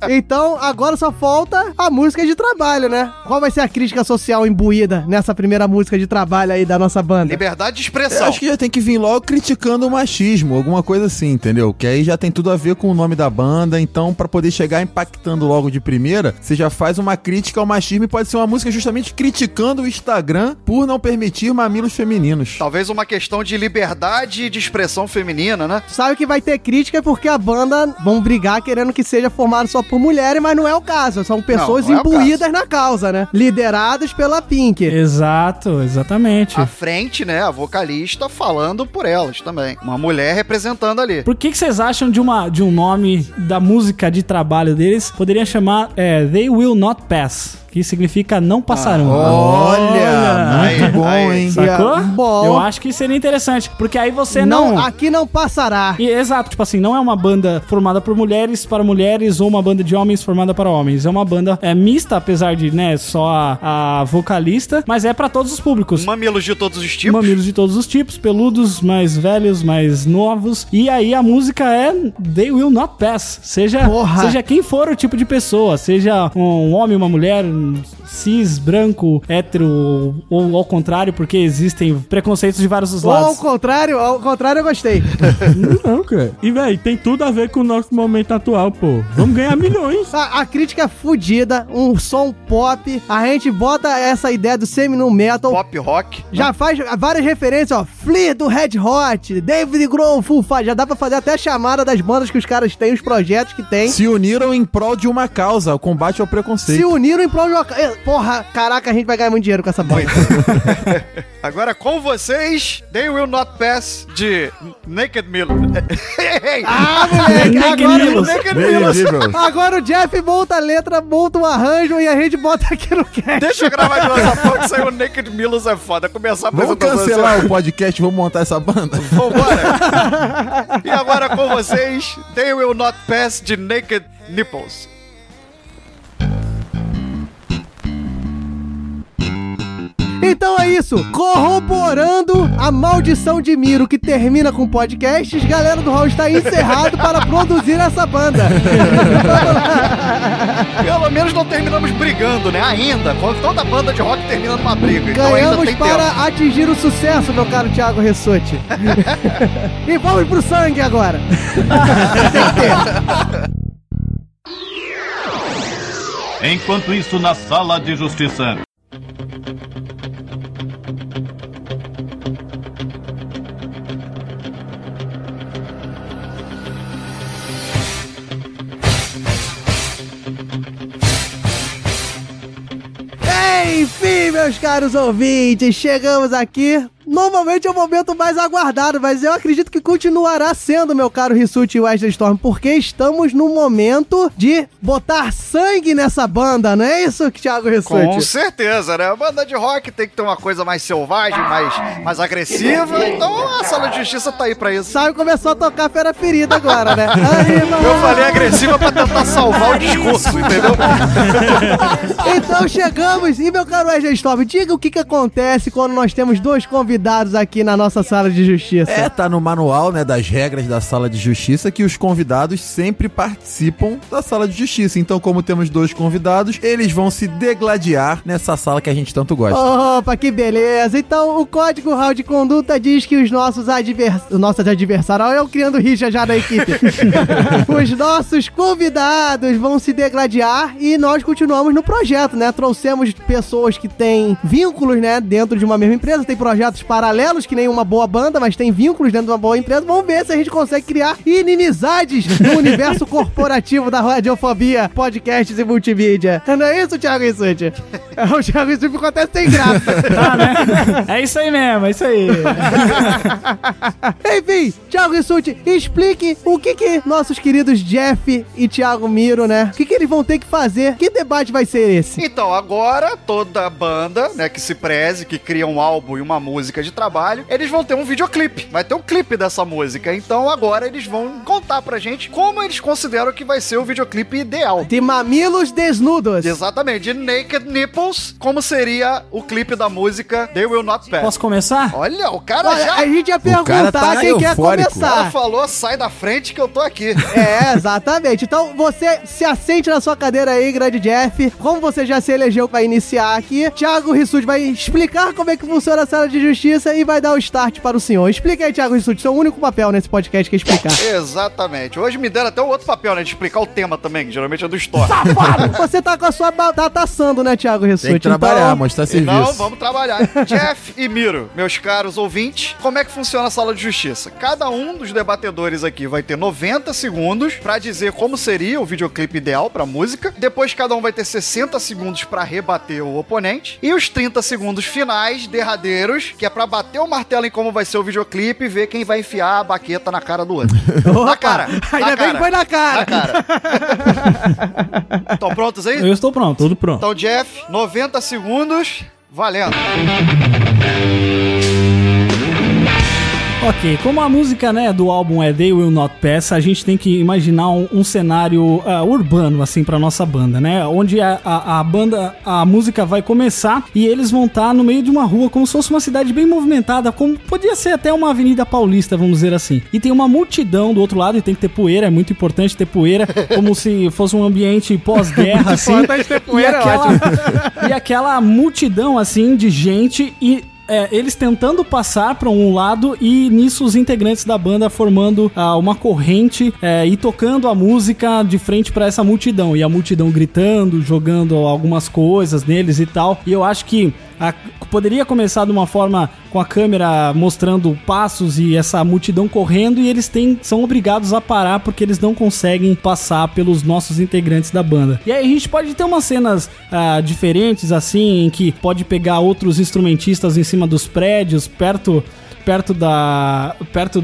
<laughs> então, agora só falta a música de trabalho, né? Qual vai ser a crítica social imbuída nessa primeira música de trabalho aí da nossa banda? Liberdade de Eu expressão. acho que já tem que vir logo criticando o machismo, alguma coisa assim, entendeu? Que aí já tem tudo a ver com o nome da banda, então pra poder chegar impactando logo de primeira, você já faz uma crítica ao machismo e pode ser uma música justamente criticando o Instagram por não permitir mamilos femininos. Talvez uma questão de liberdade de expressão feminina, né? Sabe que vai ter crítica porque a banda vão brigar querendo que seja formada só por mulheres, mas não é o caso. São pessoas pessoas não é imbuídas na causa, né? Lideradas pela Pink. Exato, exatamente. À frente, né, a vocalista falando por elas também. Uma mulher representando ali. Por que, que vocês acham de, uma, de um nome da música de trabalho deles? Poderia chamar é, They Will Not Pass, que significa não passarão. Olha, Aí, muito bom, aí. hein? Sacou? Bom. Eu acho que seria interessante, porque aí você não... Não, aqui não passará. E, exato, tipo assim, não é uma banda formada por mulheres para mulheres ou uma banda de homens formada para homens. É uma banda é, mista, apesar de, né, só a, a vocalista, mas é para todos os públicos. Mamilos de todos os tipos. Mamilos de todos os tipos, peludos, mais velhos, mais novos. E aí a música é They Will Not Pass. Seja, Porra. seja quem for o tipo de pessoa, seja um homem, uma mulher, cis, branco, hétero, ou ao contrário, porque existem preconceitos de vários dos Ou ao lados. contrário, ao contrário eu gostei. <laughs> Não, cara. E, velho, tem tudo a ver com o nosso momento atual, pô. Vamos ganhar milhões. <laughs> A, a crítica é fudida, um som pop, a gente bota essa ideia do semi no metal, Pop rock. já faz várias referências, ó, Flea do Red Hot, David Grohl, Full Fighters, já dá pra fazer até a chamada das bandas que os caras têm, os projetos que tem. Se uniram em prol de uma causa, o combate ao Se preconceito. uniram em prol Eh, Porra, caraca, a gente vai ganhar muito dinheiro com essa banda. <laughs> Agora com vocês, They Will Not Pass de Naked Miller. <laughs> Ah, moleque, Naked agora, Milos. Naked Milos. Agora o Jeff monta a letra, monta um arranjo e a gente bota aqui no cast. Deixa eu gravar de nossa porra que saiu Naked Milos é foda. Começar a Vamos cancelar o podcast, vamos montar essa banda. Vambora. e agora com vocês, They Will Not Pass de Naked Nipples. Então é isso, corroborando a maldição de Miro que termina com podcasts, galera do Hall está encerrado para produzir essa banda. <laughs> <laughs> Pelo menos não terminamos brigando, né? Ainda. Quando toda banda de rock termina numa briga. Então ainda Ganhamos tem para tempo. atingir o sucesso, meu caro Thiago Ressotti. <laughs> e vamos pro sangue agora. Enquanto isso, na sala de justiça. Enfim, meus caros ouvintes, chegamos aqui. Normalmente é o momento mais aguardado, mas eu acredito que continuará sendo, meu caro Rissuti e Wesley Storm, porque estamos no momento de botar sangue nessa banda, não é isso, Thiago Com Rissuti? certeza, né? A banda de rock tem que ter uma coisa mais selvagem, mais, mais agressiva. Então a sala de justiça tá aí pra isso. Sabe, começou a tocar fera ferida agora, né? <laughs> Eu falei agressiva pra tentar salvar o discurso, entendeu? Então chegamos, e meu caro Wesley Storm, diga o que, que acontece quando nós temos dois convidados aqui na nossa sala de justiça. É, tá no manual, né, das regras da sala de justiça que os convidados sempre participam da sala de justiça. Então, como temos dois convidados, eles vão se degladiar nessa sala que a gente tanto gosta. Opa, que beleza! Então, o Código Hall de Conduta diz que os nossos advers... os nossos adversários... Eu criando rixa já na equipe. <laughs> os nossos convidados vão se degladiar e nós continuamos no projeto, né? Trouxemos pessoas que têm vínculos, né? Dentro de uma mesma empresa. Tem projetos paralelos, que nem uma boa banda, mas tem vínculos dentro de uma boa empresa. Vamos ver se a gente consegue criar inimizades no universo corporativo da radiofobia, podcasts e multimídia. Não é isso, Thiago Rissuti? O Thiago Rissuti ficou até sem graça. Tá, né? É isso aí mesmo, é isso aí. <laughs> Enfim, Thiago Rissuti, explique o que que nossos queridos Jeff e Thiago Miro, né? O que que eles vão ter que fazer? Que debate vai ser esse? Então, agora, toda banda, né, que se preze, que cria um álbum e uma música de trabalho, eles vão ter um videoclipe. Vai ter um clipe dessa música. Então, agora eles vão contar pra gente como eles consideram que vai ser o videoclipe ideal. De mamilos desnudos. Exatamente, de Naked Nipples, como seria o clipe da música They Will Not Pass. Posso começar? Olha, o cara Olha, já... a gente ia perguntar tá quem quer eufórico. Ela começar. falou, sai da frente que eu tô aqui. <laughs> É, exatamente. Então você se assente na sua cadeira aí, grande Jeff. Como você já se elegeu pra iniciar aqui, Thiago Rissuti vai explicar como é que funciona a sala de justiça Justiça e vai dar o start para o senhor. Explica aí, Thiago Rissuti, seu único papel nesse podcast que é explicar. Exatamente. Hoje me deram até o outro papel, né? De explicar o tema também, que geralmente é do Store. <laughs> Você tá com a sua batata assando, né, Thiago Rissuti? Tem que trabalhar, Então, mostrar serviço. vamos trabalhar. <laughs> Jeff e Miro, meus caros ouvintes, como é que funciona a sala de justiça? Cada um dos debatedores aqui vai ter 90 segundos pra dizer como seria o videoclipe ideal pra música. Depois, cada um vai ter 60 segundos pra rebater o oponente. E os 30 segundos finais, derradeiros, que é pra bater o martelo em como vai ser o videoclipe e ver quem vai enfiar a baqueta na cara do outro. <laughs> na cara. Ainda na bem que foi na cara. Na cara. <laughs> Estão prontos aí? Eu estou pronto. Tudo pronto. Então, Jeff, 90 segundos, valendo. Ok, como a música né, do álbum é They Will Not Pass, a gente tem que imaginar um, um cenário ah, urbano, assim, pra nossa banda, né? Onde a, a, a banda, a música vai começar e eles vão estar no meio de uma rua, como se fosse uma cidade bem movimentada, como podia ser até uma avenida paulista, vamos dizer assim. E tem uma multidão do outro lado e tem que ter poeira, é muito importante ter poeira, como se fosse um ambiente pós-guerra, assim. importante ter poeira, e aquela, <laughs> e aquela multidão, assim, de gente e é, eles tentando passar para um lado e nisso os integrantes da banda formando ah, uma corrente é, e tocando a música de frente para essa multidão e a multidão gritando, jogando algumas coisas neles e tal. E eu acho que a- poderia começar de uma forma com a câmera mostrando passos e essa multidão correndo e eles têm, são obrigados a parar porque eles não conseguem passar pelos nossos integrantes da banda. E aí a gente pode ter umas cenas ah, diferentes assim, em que pode pegar outros instrumentistas em cima dos prédios, perto perto da perto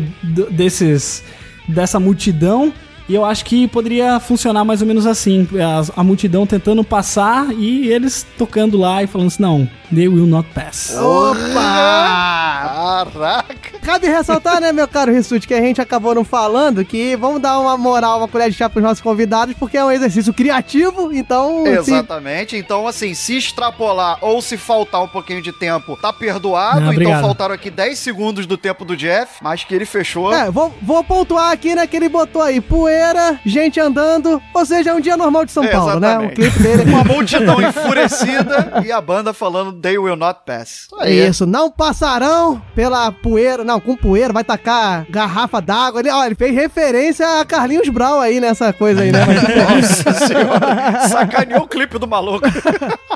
desses dessa multidão. E eu acho que poderia funcionar mais ou menos assim: a, a multidão tentando passar e eles tocando lá e falando assim: não, they will not pass. Opa! Caraca! Cabe ressaltar, né, meu caro Rissuti, que a gente acabou não falando que vamos dar uma moral, uma colher de chá pros nossos convidados, porque é um exercício criativo, então... se- Exatamente. Então, assim, se extrapolar ou se faltar um pouquinho de tempo, tá perdoado. Não, então faltaram aqui 10 segundos do tempo do Jeff, mas que ele fechou. É, vou, vou pontuar aqui, né, que ele botou aí poeira, gente andando, ou seja, é um dia normal de São Paulo, né? O Exatamente. clipe dele Uma <laughs> multidão <laughs> enfurecida e a banda falando They Will Not Pass. É isso, não passarão pela poeira, não, com poeira, vai tacar garrafa d'água. Ele, ó, ele fez referência a Carlinhos Brau aí nessa coisa aí, né? <laughs> Nossa senhora, sacaneou o clipe do maluco.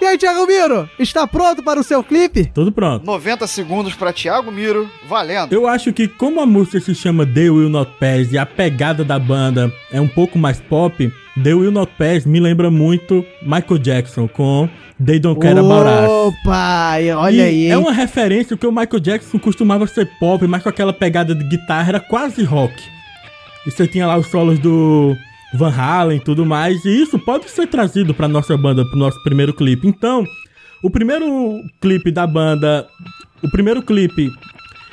e aí, Thiago Miro, está pronto para o seu clipe? Tudo pronto. 90 segundos pra Thiago Miro, valendo. Eu acho que como a música se chama The Will Not Pass e a pegada da banda é um pouco mais pop, The Will Not Pass me lembra muito Michael Jackson com They Don't Care About Us. Opa, olha E aí, hein? É uma referência que o Michael Jackson costumava ser pop, mas com aquela pegada de guitarra era quase rock. E você tinha lá os solos do Van Halen e tudo mais, e isso pode ser trazido pra nossa banda, pro nosso primeiro clipe. Então, o primeiro clipe da banda, o primeiro clipe,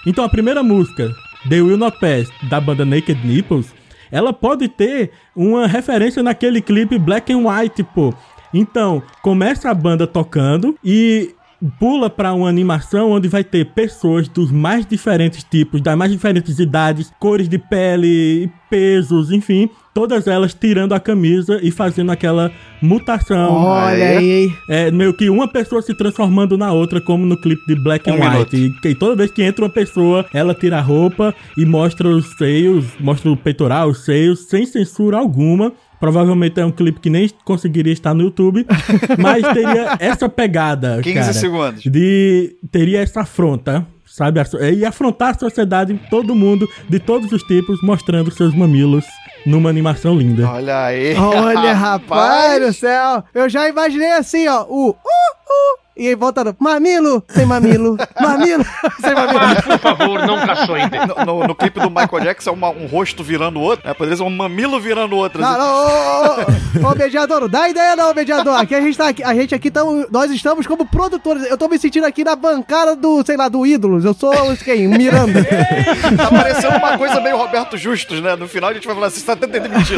então a primeira música, The Will Not Pass, da banda Naked Nipples, ela pode ter uma referência naquele clipe Black and White, pô. Então, começa a banda tocando e pula pra uma animação onde vai ter pessoas dos mais diferentes tipos, das mais diferentes idades, cores de pele, pesos, enfim, todas elas tirando a camisa e fazendo aquela mutação. Olha aí, hein? É meio que uma pessoa se transformando na outra, como no clipe de Black and Um White. E, que toda vez que entra uma pessoa, ela tira a roupa e mostra os seios, mostra o peitoral, os seios, sem censura alguma. Provavelmente é um clipe que nem conseguiria estar no YouTube, <laughs> mas teria essa pegada. 15 cara, segundos. De. Teria essa afronta. Sabe? E afrontar a sociedade, todo mundo, de todos os tipos, mostrando seus mamilos numa animação linda. Olha aí. Olha, <laughs> rapaz do céu. Eu já imaginei assim, ó, o uh, uh, e aí voltando, mamilo, sem mamilo, mamilo, <laughs> sem mamilo. Por favor, não caçoe. No, no- no clipe do Michael Jackson é uma- um rosto virando o outro. É, poderia ser um mamilo virando o outro. Não, assim. não, ô, ô, ô, ô, mediador, não dá ideia não, mediador. Aqui a gente tá aqui, a gente aqui tamo, nós estamos como produtores. Eu tô me sentindo aqui na bancada do, sei lá, do Ídolos. Eu sou quem? Miranda. <laughs> Tá parecendo uma coisa meio Roberto Justus, né? No final a gente vai falar assim, você tá tentando mentir.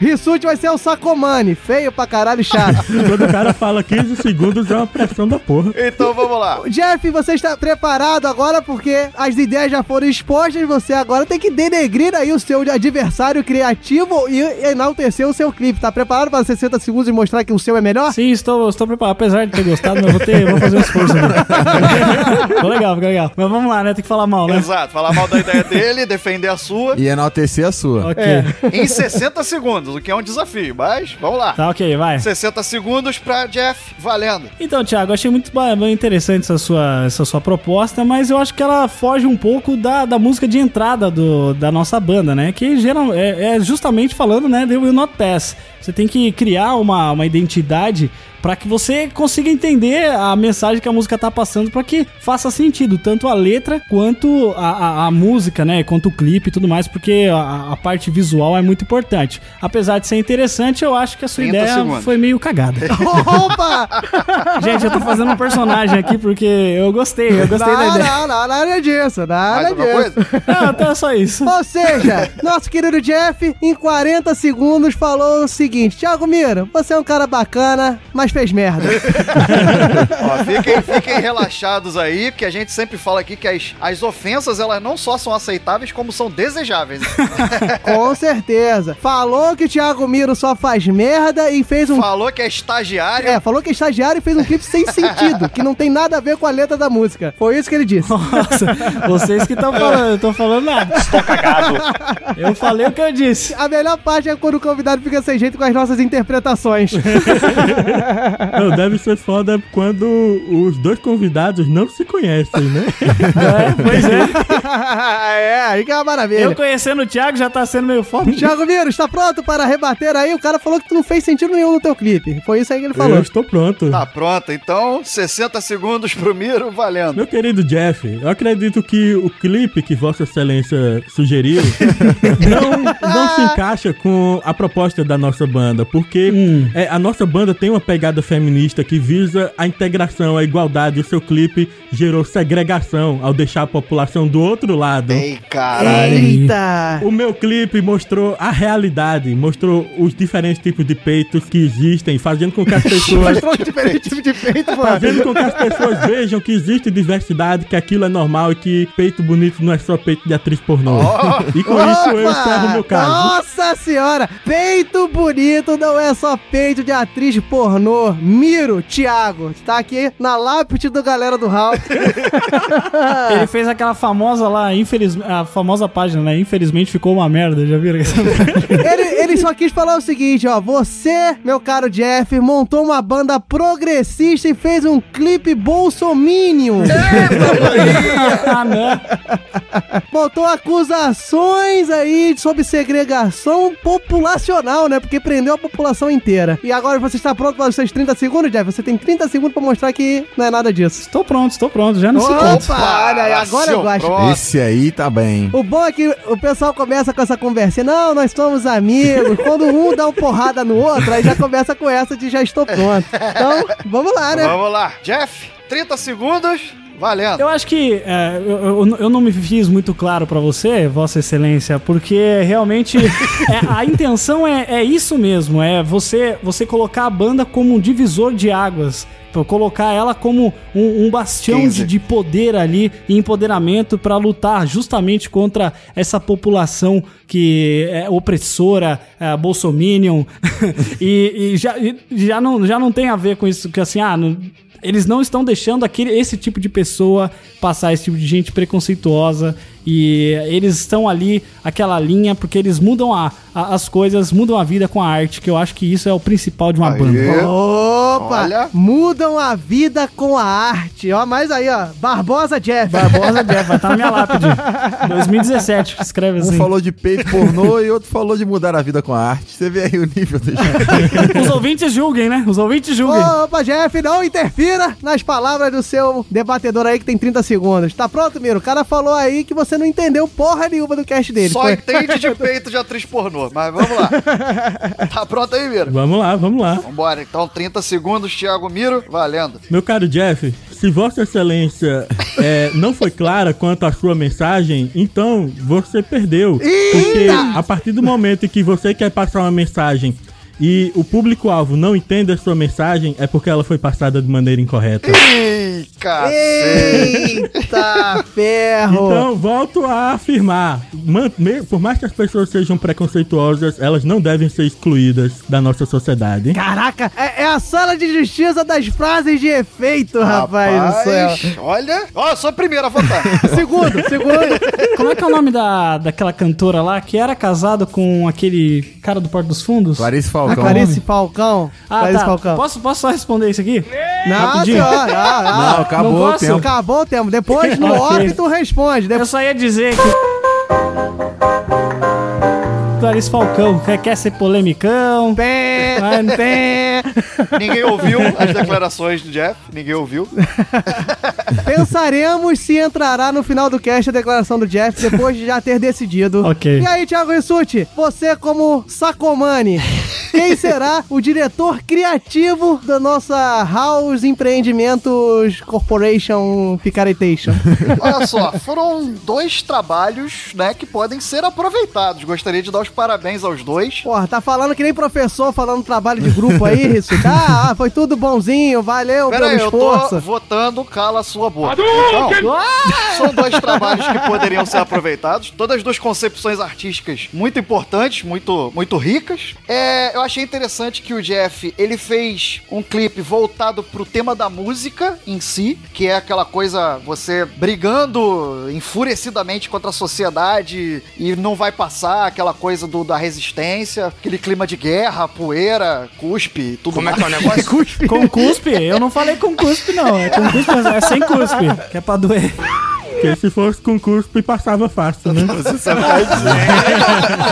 Rissuti vai ser o Sacomani, feio pra caralho e chato. <laughs> Quando o cara fala 15 segundos segundos é uma pressão da porra. Então vamos lá. <laughs> Jeff, você está preparado agora porque as ideias já foram expostas, você agora tem que denegrir aí o seu adversário criativo e enaltecer o seu clipe. Tá preparado para 60 segundos e mostrar que o seu é melhor? Sim, estou, estou preparado. Apesar de ter gostado, mas vou, ter, vou fazer um esforço. Né? <laughs> ficou legal, ficou legal. Mas vamos lá, né? Tem que falar mal, né? Exato, falar mal da ideia dele, defender a sua. E enaltecer a sua. Ok. É. Em 60 segundos, o que é um desafio, mas vamos lá. Tá, ok, vai. 60 segundos pra Jeff, valendo. Então, Thiago, achei muito interessante essa sua, essa sua proposta, mas eu acho que ela foge um pouco da, da música de entrada do, da nossa banda, né? Que geral, é, é justamente falando, né, The Will Not Pass. Você tem que criar uma, uma identidade para que você consiga entender a mensagem que a música tá passando para que faça sentido, tanto a letra quanto a, a, a música, né? Quanto o clipe e tudo mais, porque a, a parte visual é muito importante. Apesar de ser interessante, eu acho que a sua 30 ideia segundos. foi meio cagada. <laughs> <laughs> Opa! Gente, eu tô fazendo um personagem aqui porque eu gostei, eu gostei da não, ideia. não, não, nada disso, nada Mais disso. coisa? <laughs> Não, então é só isso. Ou seja, nosso querido Jeff, em 40 segundos, falou o seguinte: Thiago Miro, você é um cara bacana, mas fez merda. <laughs> Ó, fiquem, <laughs> fiquem relaxados aí, que a gente sempre fala aqui que as, as ofensas, elas não só são aceitáveis, como são desejáveis. <laughs> Com certeza. Falou que Thiago Miro só faz merda e fez um. Falou que é estagiário. É, falou que é estagiário e fez um clipe sem sentido, que não tem nada a ver com a letra da música. Foi isso que ele disse. Nossa, vocês que estão falando, eu tô falando nada. Estou cagado. Eu falei o que eu disse. A melhor parte é quando o convidado fica sem jeito com as nossas interpretações. <laughs> Não, deve ser foda quando os dois convidados não se conhecem, né? É, pois é. <laughs> é, aí que é uma maravilha. Eu conhecendo o Thiago já tá sendo meio forte. Thiago Miro, está pronto para rebater aí? O cara falou que tu não fez sentido nenhum no teu clipe. Foi isso aí que ele falou. Eu estou pronto. Tá pronto, então 60 segundos pro Miro, valendo. Meu querido Jeff, eu acredito que o clipe que Vossa Excelência sugeriu <laughs> não, não se encaixa com a proposta da nossa banda, porque é, a nossa banda tem uma pegada feminista que visa a integração, a igualdade. O seu clipe gerou segregação ao deixar a população do outro lado. Ei, caralho. Eita! O meu clipe mostrou a realidade, mostrou os diferentes tipos de peitos que existem, fazendo com que as <laughs> pessoas Mostrou um diferente tipo de peito, mano. Fazendo com que as pessoas vejam que existe diversidade, que aquilo é normal e que peito bonito não é só peito de atriz pornô. E com isso eu Opa! encerro meu caso. Nossa senhora! Peito bonito não é só peito de atriz pornô. Miro, Thiago, tá aqui na lápide do galera do Hall. <laughs> Ele fez aquela famosa lá, infeliz... a famosa página, né? Infelizmente ficou uma merda, já viram? <laughs> ele, ele só quis falar o seguinte, ó. Você, meu caro Jeff, montou uma banda progressista e fez um clipe bolsominion. <laughs> ah, não. Botou acusações aí sobre segregação populacional, né? Porque prendeu a população inteira. E agora você está pronto para os seus 30 segundos, Jeff? Você tem 30 segundos para mostrar que não é nada disso. Estou pronto, estou pronto, já não se conta. Opa, olha aí, agora eu gosto. Pronto. Esse aí tá bem. O bom é que o pessoal começa com essa conversa. Não, nós somos amigos. Quando um dá uma porrada no outro, aí já começa com essa de já estou pronto. Então, vamos lá, né? Vamos lá. Jeff, 30 segundos, valendo. Eu acho que é, eu, eu- eu não me fiz muito claro pra você, Vossa Excelência, porque realmente <laughs> é, a intenção é, é isso mesmo, é você você colocar a banda como um divisor de águas. Colocar ela como um, um bastião 15. de, de poder ali e empoderamento pra lutar justamente contra essa população que é opressora, é, bolsominion, <laughs> e, e já, e já, não, já não tem a ver com isso, que assim, ah, não- eles não estão deixando aquele, esse tipo de pessoa passar, esse tipo de gente preconceituosa. E eles estão ali, aquela linha, porque eles mudam a, a- as coisas, mudam a vida com a arte, que eu acho que isso é o principal de uma Aê. banda. Opa! Olha. Mudam a vida com a arte. Ó, mais aí, ó. Barbosa Jeff. Barbosa Jeff, vai estar na minha <laughs> lápide. 2017, escreve Um assim. falou de peito pornô e outro falou de mudar a vida com a arte. Você vê aí o nível do gente. Os ouvintes julguem, né? Os ouvintes julguem. Opa, Jeff, não interfira nas palavras do seu debatedor aí que tem 30 segundos. Tá pronto, Miro? O cara falou aí que você não entendeu porra nenhuma do cast dele. Só Foi- entende de <laughs> peito de atriz pornô, mas vamos lá. <laughs> Tá pronto aí, Miro? Vamos lá, vamos lá. Vambora, então 30 segundos, Thiago Miro, valendo. Meu caro Jeff, se Vossa Excelência <laughs> é, não foi clara quanto à sua mensagem, então você perdeu. Porque a partir do momento em que você quer passar uma mensagem e o público-alvo não entende a sua mensagem, é porque ela foi passada de maneira incorreta. Ih, cacete. Eita <laughs> ferro! Então, volto a afirmar: por mais que as pessoas sejam preconceituosas, elas não devem ser excluídas da nossa sociedade. Caraca, é, é a sala de justiça das frases de efeito, rapaz, do céu. olha. Ó, sou a primeira a votar. <laughs> Segundo, segundo. Como é que é o nome da, daquela cantora lá que era casado com aquele cara do Porto dos Fundos? Clarice Falcão. Clarice Falcão. Ah, Clarice tá. Falcão. Posso, posso só responder isso aqui? Não, Rapidinho. senhor, ah, ah. Não, acabou Não o tempo. Acabou o tempo. Depois, no <laughs> off, tu responde. Eu Depois... só ia dizer que. Clarice Falcão, quer, quer ser polemicão? Pé, pé. <laughs> Ninguém ouviu as <laughs> declarações do Jeff. Ninguém ouviu. Pensaremos se entrará no final do cast a declaração do Jeff depois de já ter decidido. <laughs> Ok. E aí, Thiago Rissuti, você como Sacomani, quem será o diretor criativo da nossa House Empreendimentos Corporation Picaretation? <laughs> Olha só, foram dois trabalhos, né, que podem ser aproveitados. Gostaria de dar os parabéns aos dois. Porra, tá falando que nem professor falando trabalho de grupo aí, Rissuti. <laughs> Ah, foi tudo bonzinho, valeu Pera pelo aí, eu esforço. tô votando cala a sua boca. Então, são dois trabalhos que poderiam ser aproveitados. Todas as duas concepções artísticas muito importantes, muito, muito ricas. É, eu achei interessante que o Jeff, ele fez um clipe voltado pro tema da música em si, que é aquela coisa, você brigando enfurecidamente contra a sociedade e não vai passar, aquela coisa do, da resistência, aquele clima de guerra, poeira, cuspe, tudo Como é mais. que é o negócio? <laughs> Com cuspe? Eu não falei com cuspe, não. É com cuspe, mas é sem cuspe. Que é pra doer. Porque se fosse com cuspe, passava fácil, né? Você sabe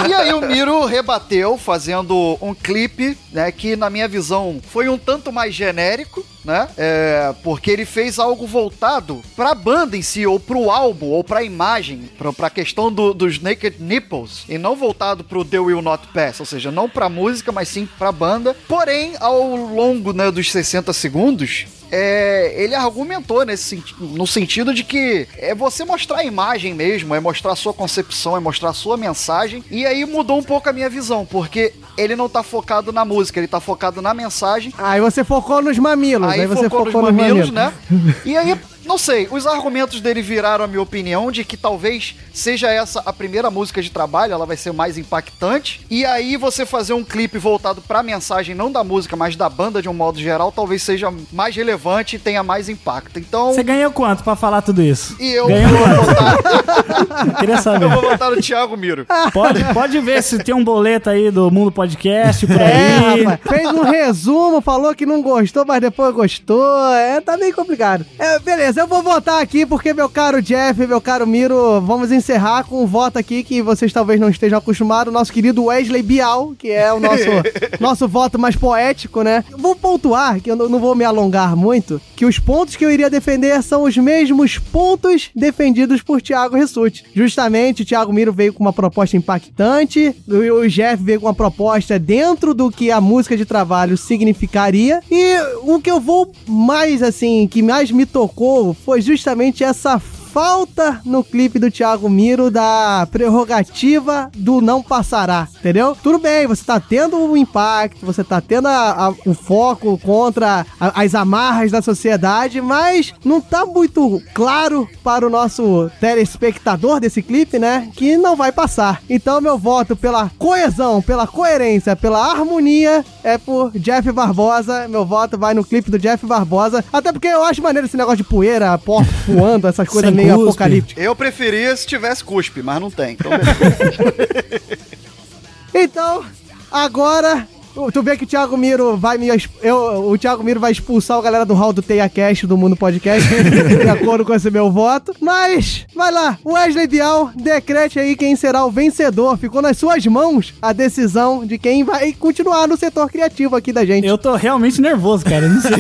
E aí o Miro rebateu fazendo um clipe, né, que na minha visão foi um tanto mais genérico, né? É, porque ele fez algo voltado pra banda em si, ou pro álbum, ou pra imagem, pra, pra questão do- dos Naked Nipples, e não voltado pro The Will Not Pass, ou seja, não pra música, mas sim pra banda. Porém, ao longo né, dos 60 segundos, é, ele argumentou nesse no sentido de que é você mostrar a imagem mesmo, é mostrar a sua concepção, é mostrar a sua mensagem. E aí mudou um pouco a minha visão, porque ele não tá focado na música, ele tá focado na mensagem. Aí você focou nos mamilos. Aí você focou, focou nos mamilos, mamilos. né? E aí, não sei, os argumentos dele viraram a minha opinião de que talvez seja essa a primeira música de trabalho, ela vai ser mais impactante. E aí você fazer um clipe voltado pra mensagem, não da música, mas da banda de um modo geral, talvez seja mais relevante e tenha mais impacto. Então, Você ganhou quanto pra falar tudo isso? e eu Ganhou vou quanto? votar, Queria saber. eu vou votar no Thiago Miro. Pode, pode ver se tem um boleto aí do Mundo Podcast por É, aí. rapaz. Fez um resumo, falou que não gostou, mas depois gostou. É, tá meio complicado. É, beleza, eu vou votar aqui porque, meu caro Jeff, meu caro Miro, vamos encerrar com um voto aqui que vocês talvez não estejam acostumados. Nosso querido Wesley Bial, que é o nosso, <laughs> nosso voto mais poético, né? Vou pontuar, que eu não vou me alongar muito, que os pontos que eu iria defender são os mesmos pontos defendidos por Thiago Rissuti. Justamente, o Thiago Miro veio com uma proposta impactante, o Jeff veio com uma proposta dentro do que a música de trabalho significaria, e o que eu vou mais, assim, que mais me tocou foi justamente essa falta no clipe do Thiago Miro da prerrogativa do não passará, entendeu? Tudo bem, você tá tendo um impacto, você tá tendo a- a- o foco contra a- as amarras da sociedade, mas não tá muito claro para o nosso telespectador desse clipe, né? Que não vai passar. Então, meu voto pela coesão, pela coerência, pela harmonia é por Jeff Barbosa. Meu voto vai no clipe do Jeff Barbosa. Até porque eu acho maneiro esse negócio de poeira, porta <laughs> voando, essas coisas meio cuspe. apocalípticas. Eu preferia se tivesse cuspe, mas não tem. Então, <laughs> Então, agora. Tu vê que o Thiago Miro vai me. Eu, o Thiago Miro vai expulsar o galera do hall do TeiaCast do Mundo Podcast, <laughs> de acordo com esse meu voto. Mas, vai lá, Wesley Bial, decrete aí quem será o vencedor. Ficou nas suas mãos a decisão de quem vai continuar no setor criativo aqui da gente. Eu tô realmente nervoso, cara. eu Não sei. <laughs>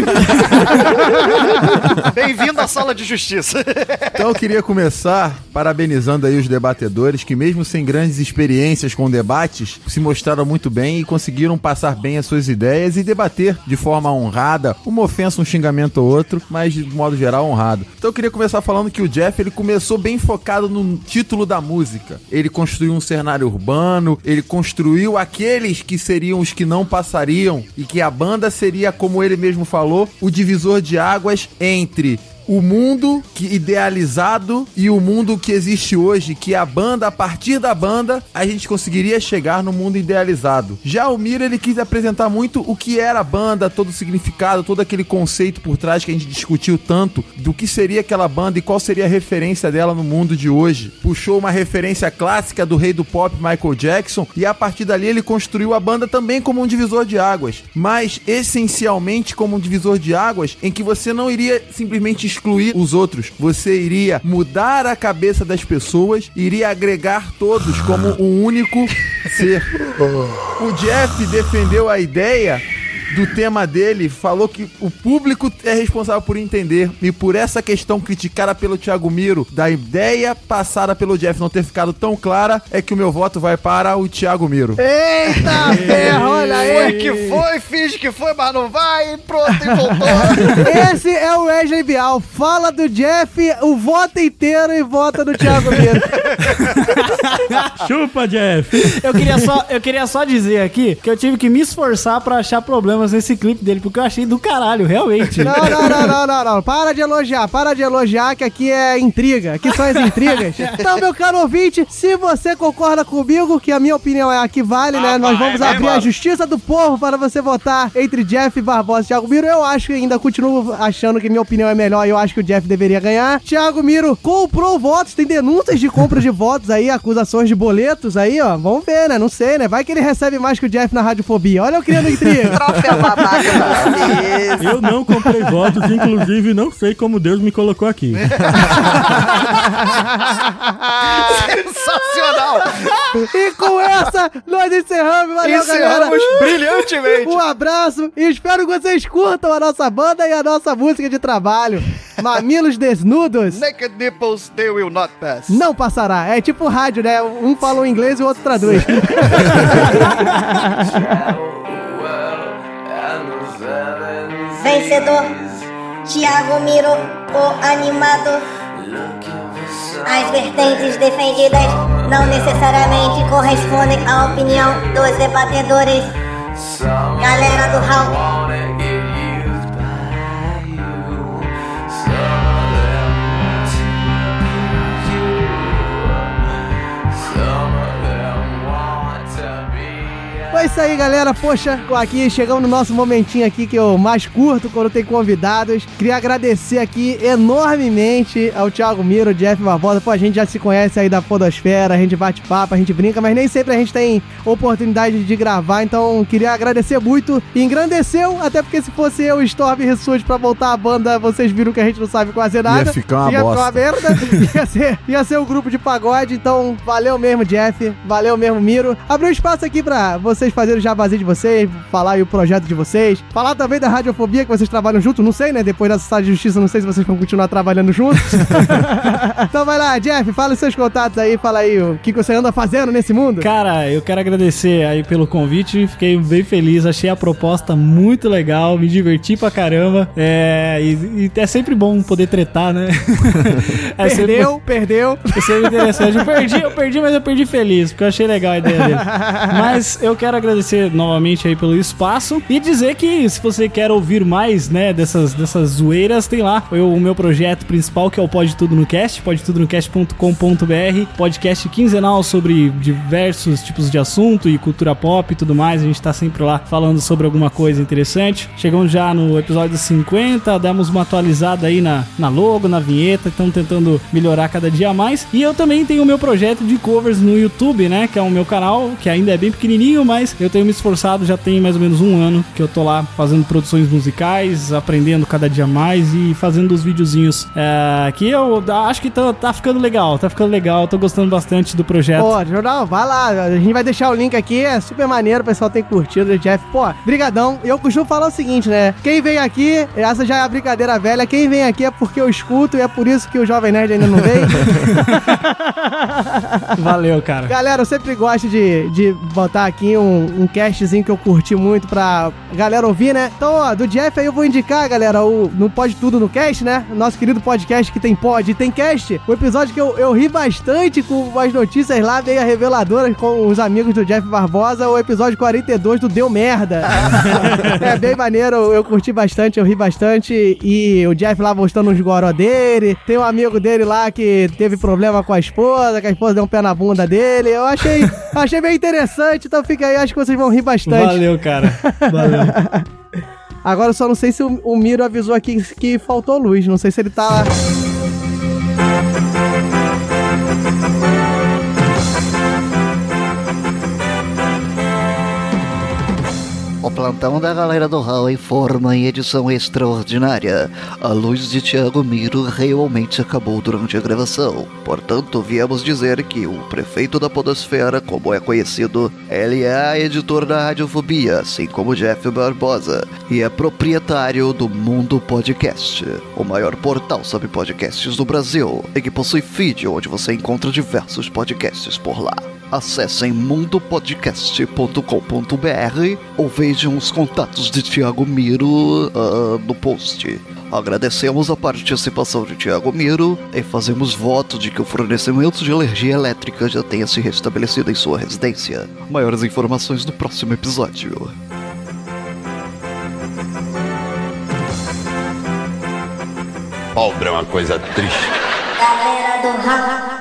Bem-vindo à sala de justiça. Então eu queria começar parabenizando aí os debatedores que mesmo sem grandes experiências com debates, se mostraram muito bem e conseguiram passar expressar bem as suas ideias e debater de forma honrada, uma ofensa, um xingamento ou outro, mas de modo geral honrado. Então eu queria começar falando que o Jeff ele começou bem focado no título da música. Ele construiu um cenário urbano, ele construiu aqueles que seriam os que não passariam e que a banda seria, como ele mesmo falou, o divisor de águas entre o mundo que idealizado e o mundo que existe hoje, que a banda, a partir da banda, a gente conseguiria chegar no mundo idealizado. Já o Mira, ele quis apresentar muito o que era a banda, todo o significado, todo aquele conceito por trás que a gente discutiu tanto, do que seria aquela banda e qual seria a referência dela no mundo de hoje. Puxou uma referência clássica do rei do pop Michael Jackson e a partir dali ele construiu a banda também como um divisor de águas, mas essencialmente como um divisor de águas em que você não iria simplesmente excluir os outros. Você iria mudar a cabeça das pessoas, iria agregar todos como um único <laughs> ser. O Jeff defendeu a ideia do tema dele, falou que o público é responsável por entender e por essa questão criticada pelo Thiago Miro, da ideia passada pelo Jeff não ter ficado tão clara, é que o meu voto vai para o Thiago Miro. Eita ferro, olha Foi aí. que foi, finge que foi, mas não vai, e pronto, e voltou. <laughs> Esse é o Wesley Bial. Fala do Jeff o voto inteiro e vota do Thiago Miro. <laughs> Chupa, Jeff. Eu queria, só, eu queria só dizer aqui que eu tive que me esforçar pra achar problemas nesse clipe dele, porque eu achei do caralho, realmente. Não, não, não, não, não, não. Para de elogiar, para de elogiar que aqui é intriga. Aqui são as intrigas. Então, meu caro ouvinte, se você concorda comigo, que a minha opinião é a que vale, né? Nós vamos vai, abrir a mano. justiça do povo para você votar entre Jeff Barbosa e Thiago Miro. Eu acho que ainda continuo achando que minha opinião é melhor e eu acho que o Jeff deveria ganhar. Thiago Miro comprou votos, tem denúncias de compra de votos aí, acusações de boletos aí, ó. Vamos ver, né? Não sei, né? Vai que ele recebe mais que o Jeff na radiofobia. Olha eu criando intriga. <laughs> Troféu babaca vocês. Eu não comprei votos, inclusive não sei como Deus me colocou aqui. Sensacional! E com essa, nós encerramos. Valeu, galera. Encerramos brilhantemente. Um abraço e espero que vocês curtam a nossa banda e a nossa música de trabalho. Mamilos Desnudos. Naked nipples, they will not pass. Não passará. É tipo rádio, né? Um fala o inglês e o outro traduz. <laughs> Vencedor, Thiago Miro, o animado. As vertentes defendidas não necessariamente correspondem à opinião dos debatedores. Galera do Hall, É isso aí, galera. Poxa, aqui chegamos no nosso momentinho aqui que eu mais curto quando tem convidados. Queria agradecer aqui enormemente ao Thiago Miro, Jeff Barbosa. Pô, a gente já se conhece aí da Podosfera, a gente bate papo, a gente brinca, mas nem sempre a gente tem oportunidade de gravar. Então, queria agradecer muito. Engrandeceu, até porque se fosse eu, Storm e Rissuti, pra voltar a banda, vocês viram que a gente não sabe quase nada. ficar uma ia bosta. Ficar uma merda. <laughs> ia, ser, ia ser um grupo de pagode. Então, valeu mesmo, Jeff. Valeu mesmo, Miro. Abriu espaço aqui pra vocês fazerem o jabazinho de vocês, falar aí o projeto de vocês. Falar também da radiofobia que vocês trabalham junto. Não sei, né? Depois dessa sala de justiça, não sei se vocês vão continuar trabalhando juntos. <laughs> então vai lá, Jeff, fala os seus contatos aí. Fala aí o que que você anda fazendo nesse mundo. Cara, eu quero agradecer aí pelo convite, fiquei bem feliz, achei a proposta muito legal, me diverti pra caramba. É, e, e é sempre bom poder tretar, né? <laughs> É sempre- Perdeu, perdeu. é sempre interessante. Eu perdi, eu perdi, mas eu perdi feliz, porque eu achei legal a ideia dele. <laughs> Mas eu quero agradecer novamente aí pelo espaço e dizer que se você quer ouvir mais, né, dessas, dessas zoeiras, tem lá eu- o meu projeto principal, que é o Pode Tudo no Cast, podetudonocast.com.br, podcast quinzenal sobre diversos tipos de assunto e cultura pop e tudo mais. A gente tá sempre lá falando sobre alguma coisa interessante. Chegamos já no episódio 50, demos uma atualizada aí na, na logo, na vinheta, estamos tentando melhorar cada dia mais. E eu também tenho o meu projeto de covers no YouTube, né? Que é o meu canal, que ainda é bem pequenininho, mas eu tenho me esforçado, já tem mais ou menos um ano que eu tô lá fazendo produções musicais, aprendendo cada dia mais e fazendo os videozinhos é, que eu acho que tá, tá ficando legal, tá ficando legal, tô gostando bastante do projeto. Pô, jornal, vai lá. A gente vai deixar o link aqui, é super maneiro, o pessoal tem curtido, Jeff. Pô, brigadão. Eu costumo falar o seguinte, né? Quem vem aqui, essa já é a brincadeira velha, quem vem aqui é porque eu escuto e é por isso que o Jovem Nerd ainda não veio. <laughs> Valeu, cara. Galera, eu sempre gosto de, de botar aqui um, um, um castzinho que eu curti muito pra galera ouvir, né? Então, ó, do Jeff aí eu vou indicar, galera, o no Pode Tudo no Cast, né? Nosso querido podcast que tem pod e tem cast. O episódio que eu, eu ri bastante com as notícias lá, meio reveladoras com os amigos do Jeff Barbosa, o episódio 42 do Deu Merda. <laughs> é bem maneiro, eu curti bastante, eu ri bastante. E o Jeff lá mostrando uns goró dele. Tem um amigo dele lá que teve problema com a esposa, que a esposa deu um pé na bunda dele. Eu achei, achei bem interessante, então fica aí, acho que vocês vão rir bastante. Valeu, cara. Valeu. <laughs> Agora eu só não sei se o, o Miro avisou aqui que faltou luz. Não sei se ele tá. O plantão da galera do Hall informa em edição extraordinária. A luz de Thiago Miro realmente acabou durante a gravação. Portanto, viemos dizer que o prefeito da Podosfera, como é conhecido, ele é editor da Radiofobia, assim como Jeff Barbosa, e é proprietário do Mundo Podcast, o maior portal sobre podcasts do Brasil, e que possui feed onde você encontra diversos podcasts por lá. Acessem mundopodcast.com.br ou vejam os contatos de Thiago Miro ah, no post. Agradecemos a participação de Thiago Miro e fazemos voto de que o fornecimento de energia elétrica já tenha se restabelecido em sua residência. Maiores informações no próximo episódio. Pobre é uma coisa triste. Galera do.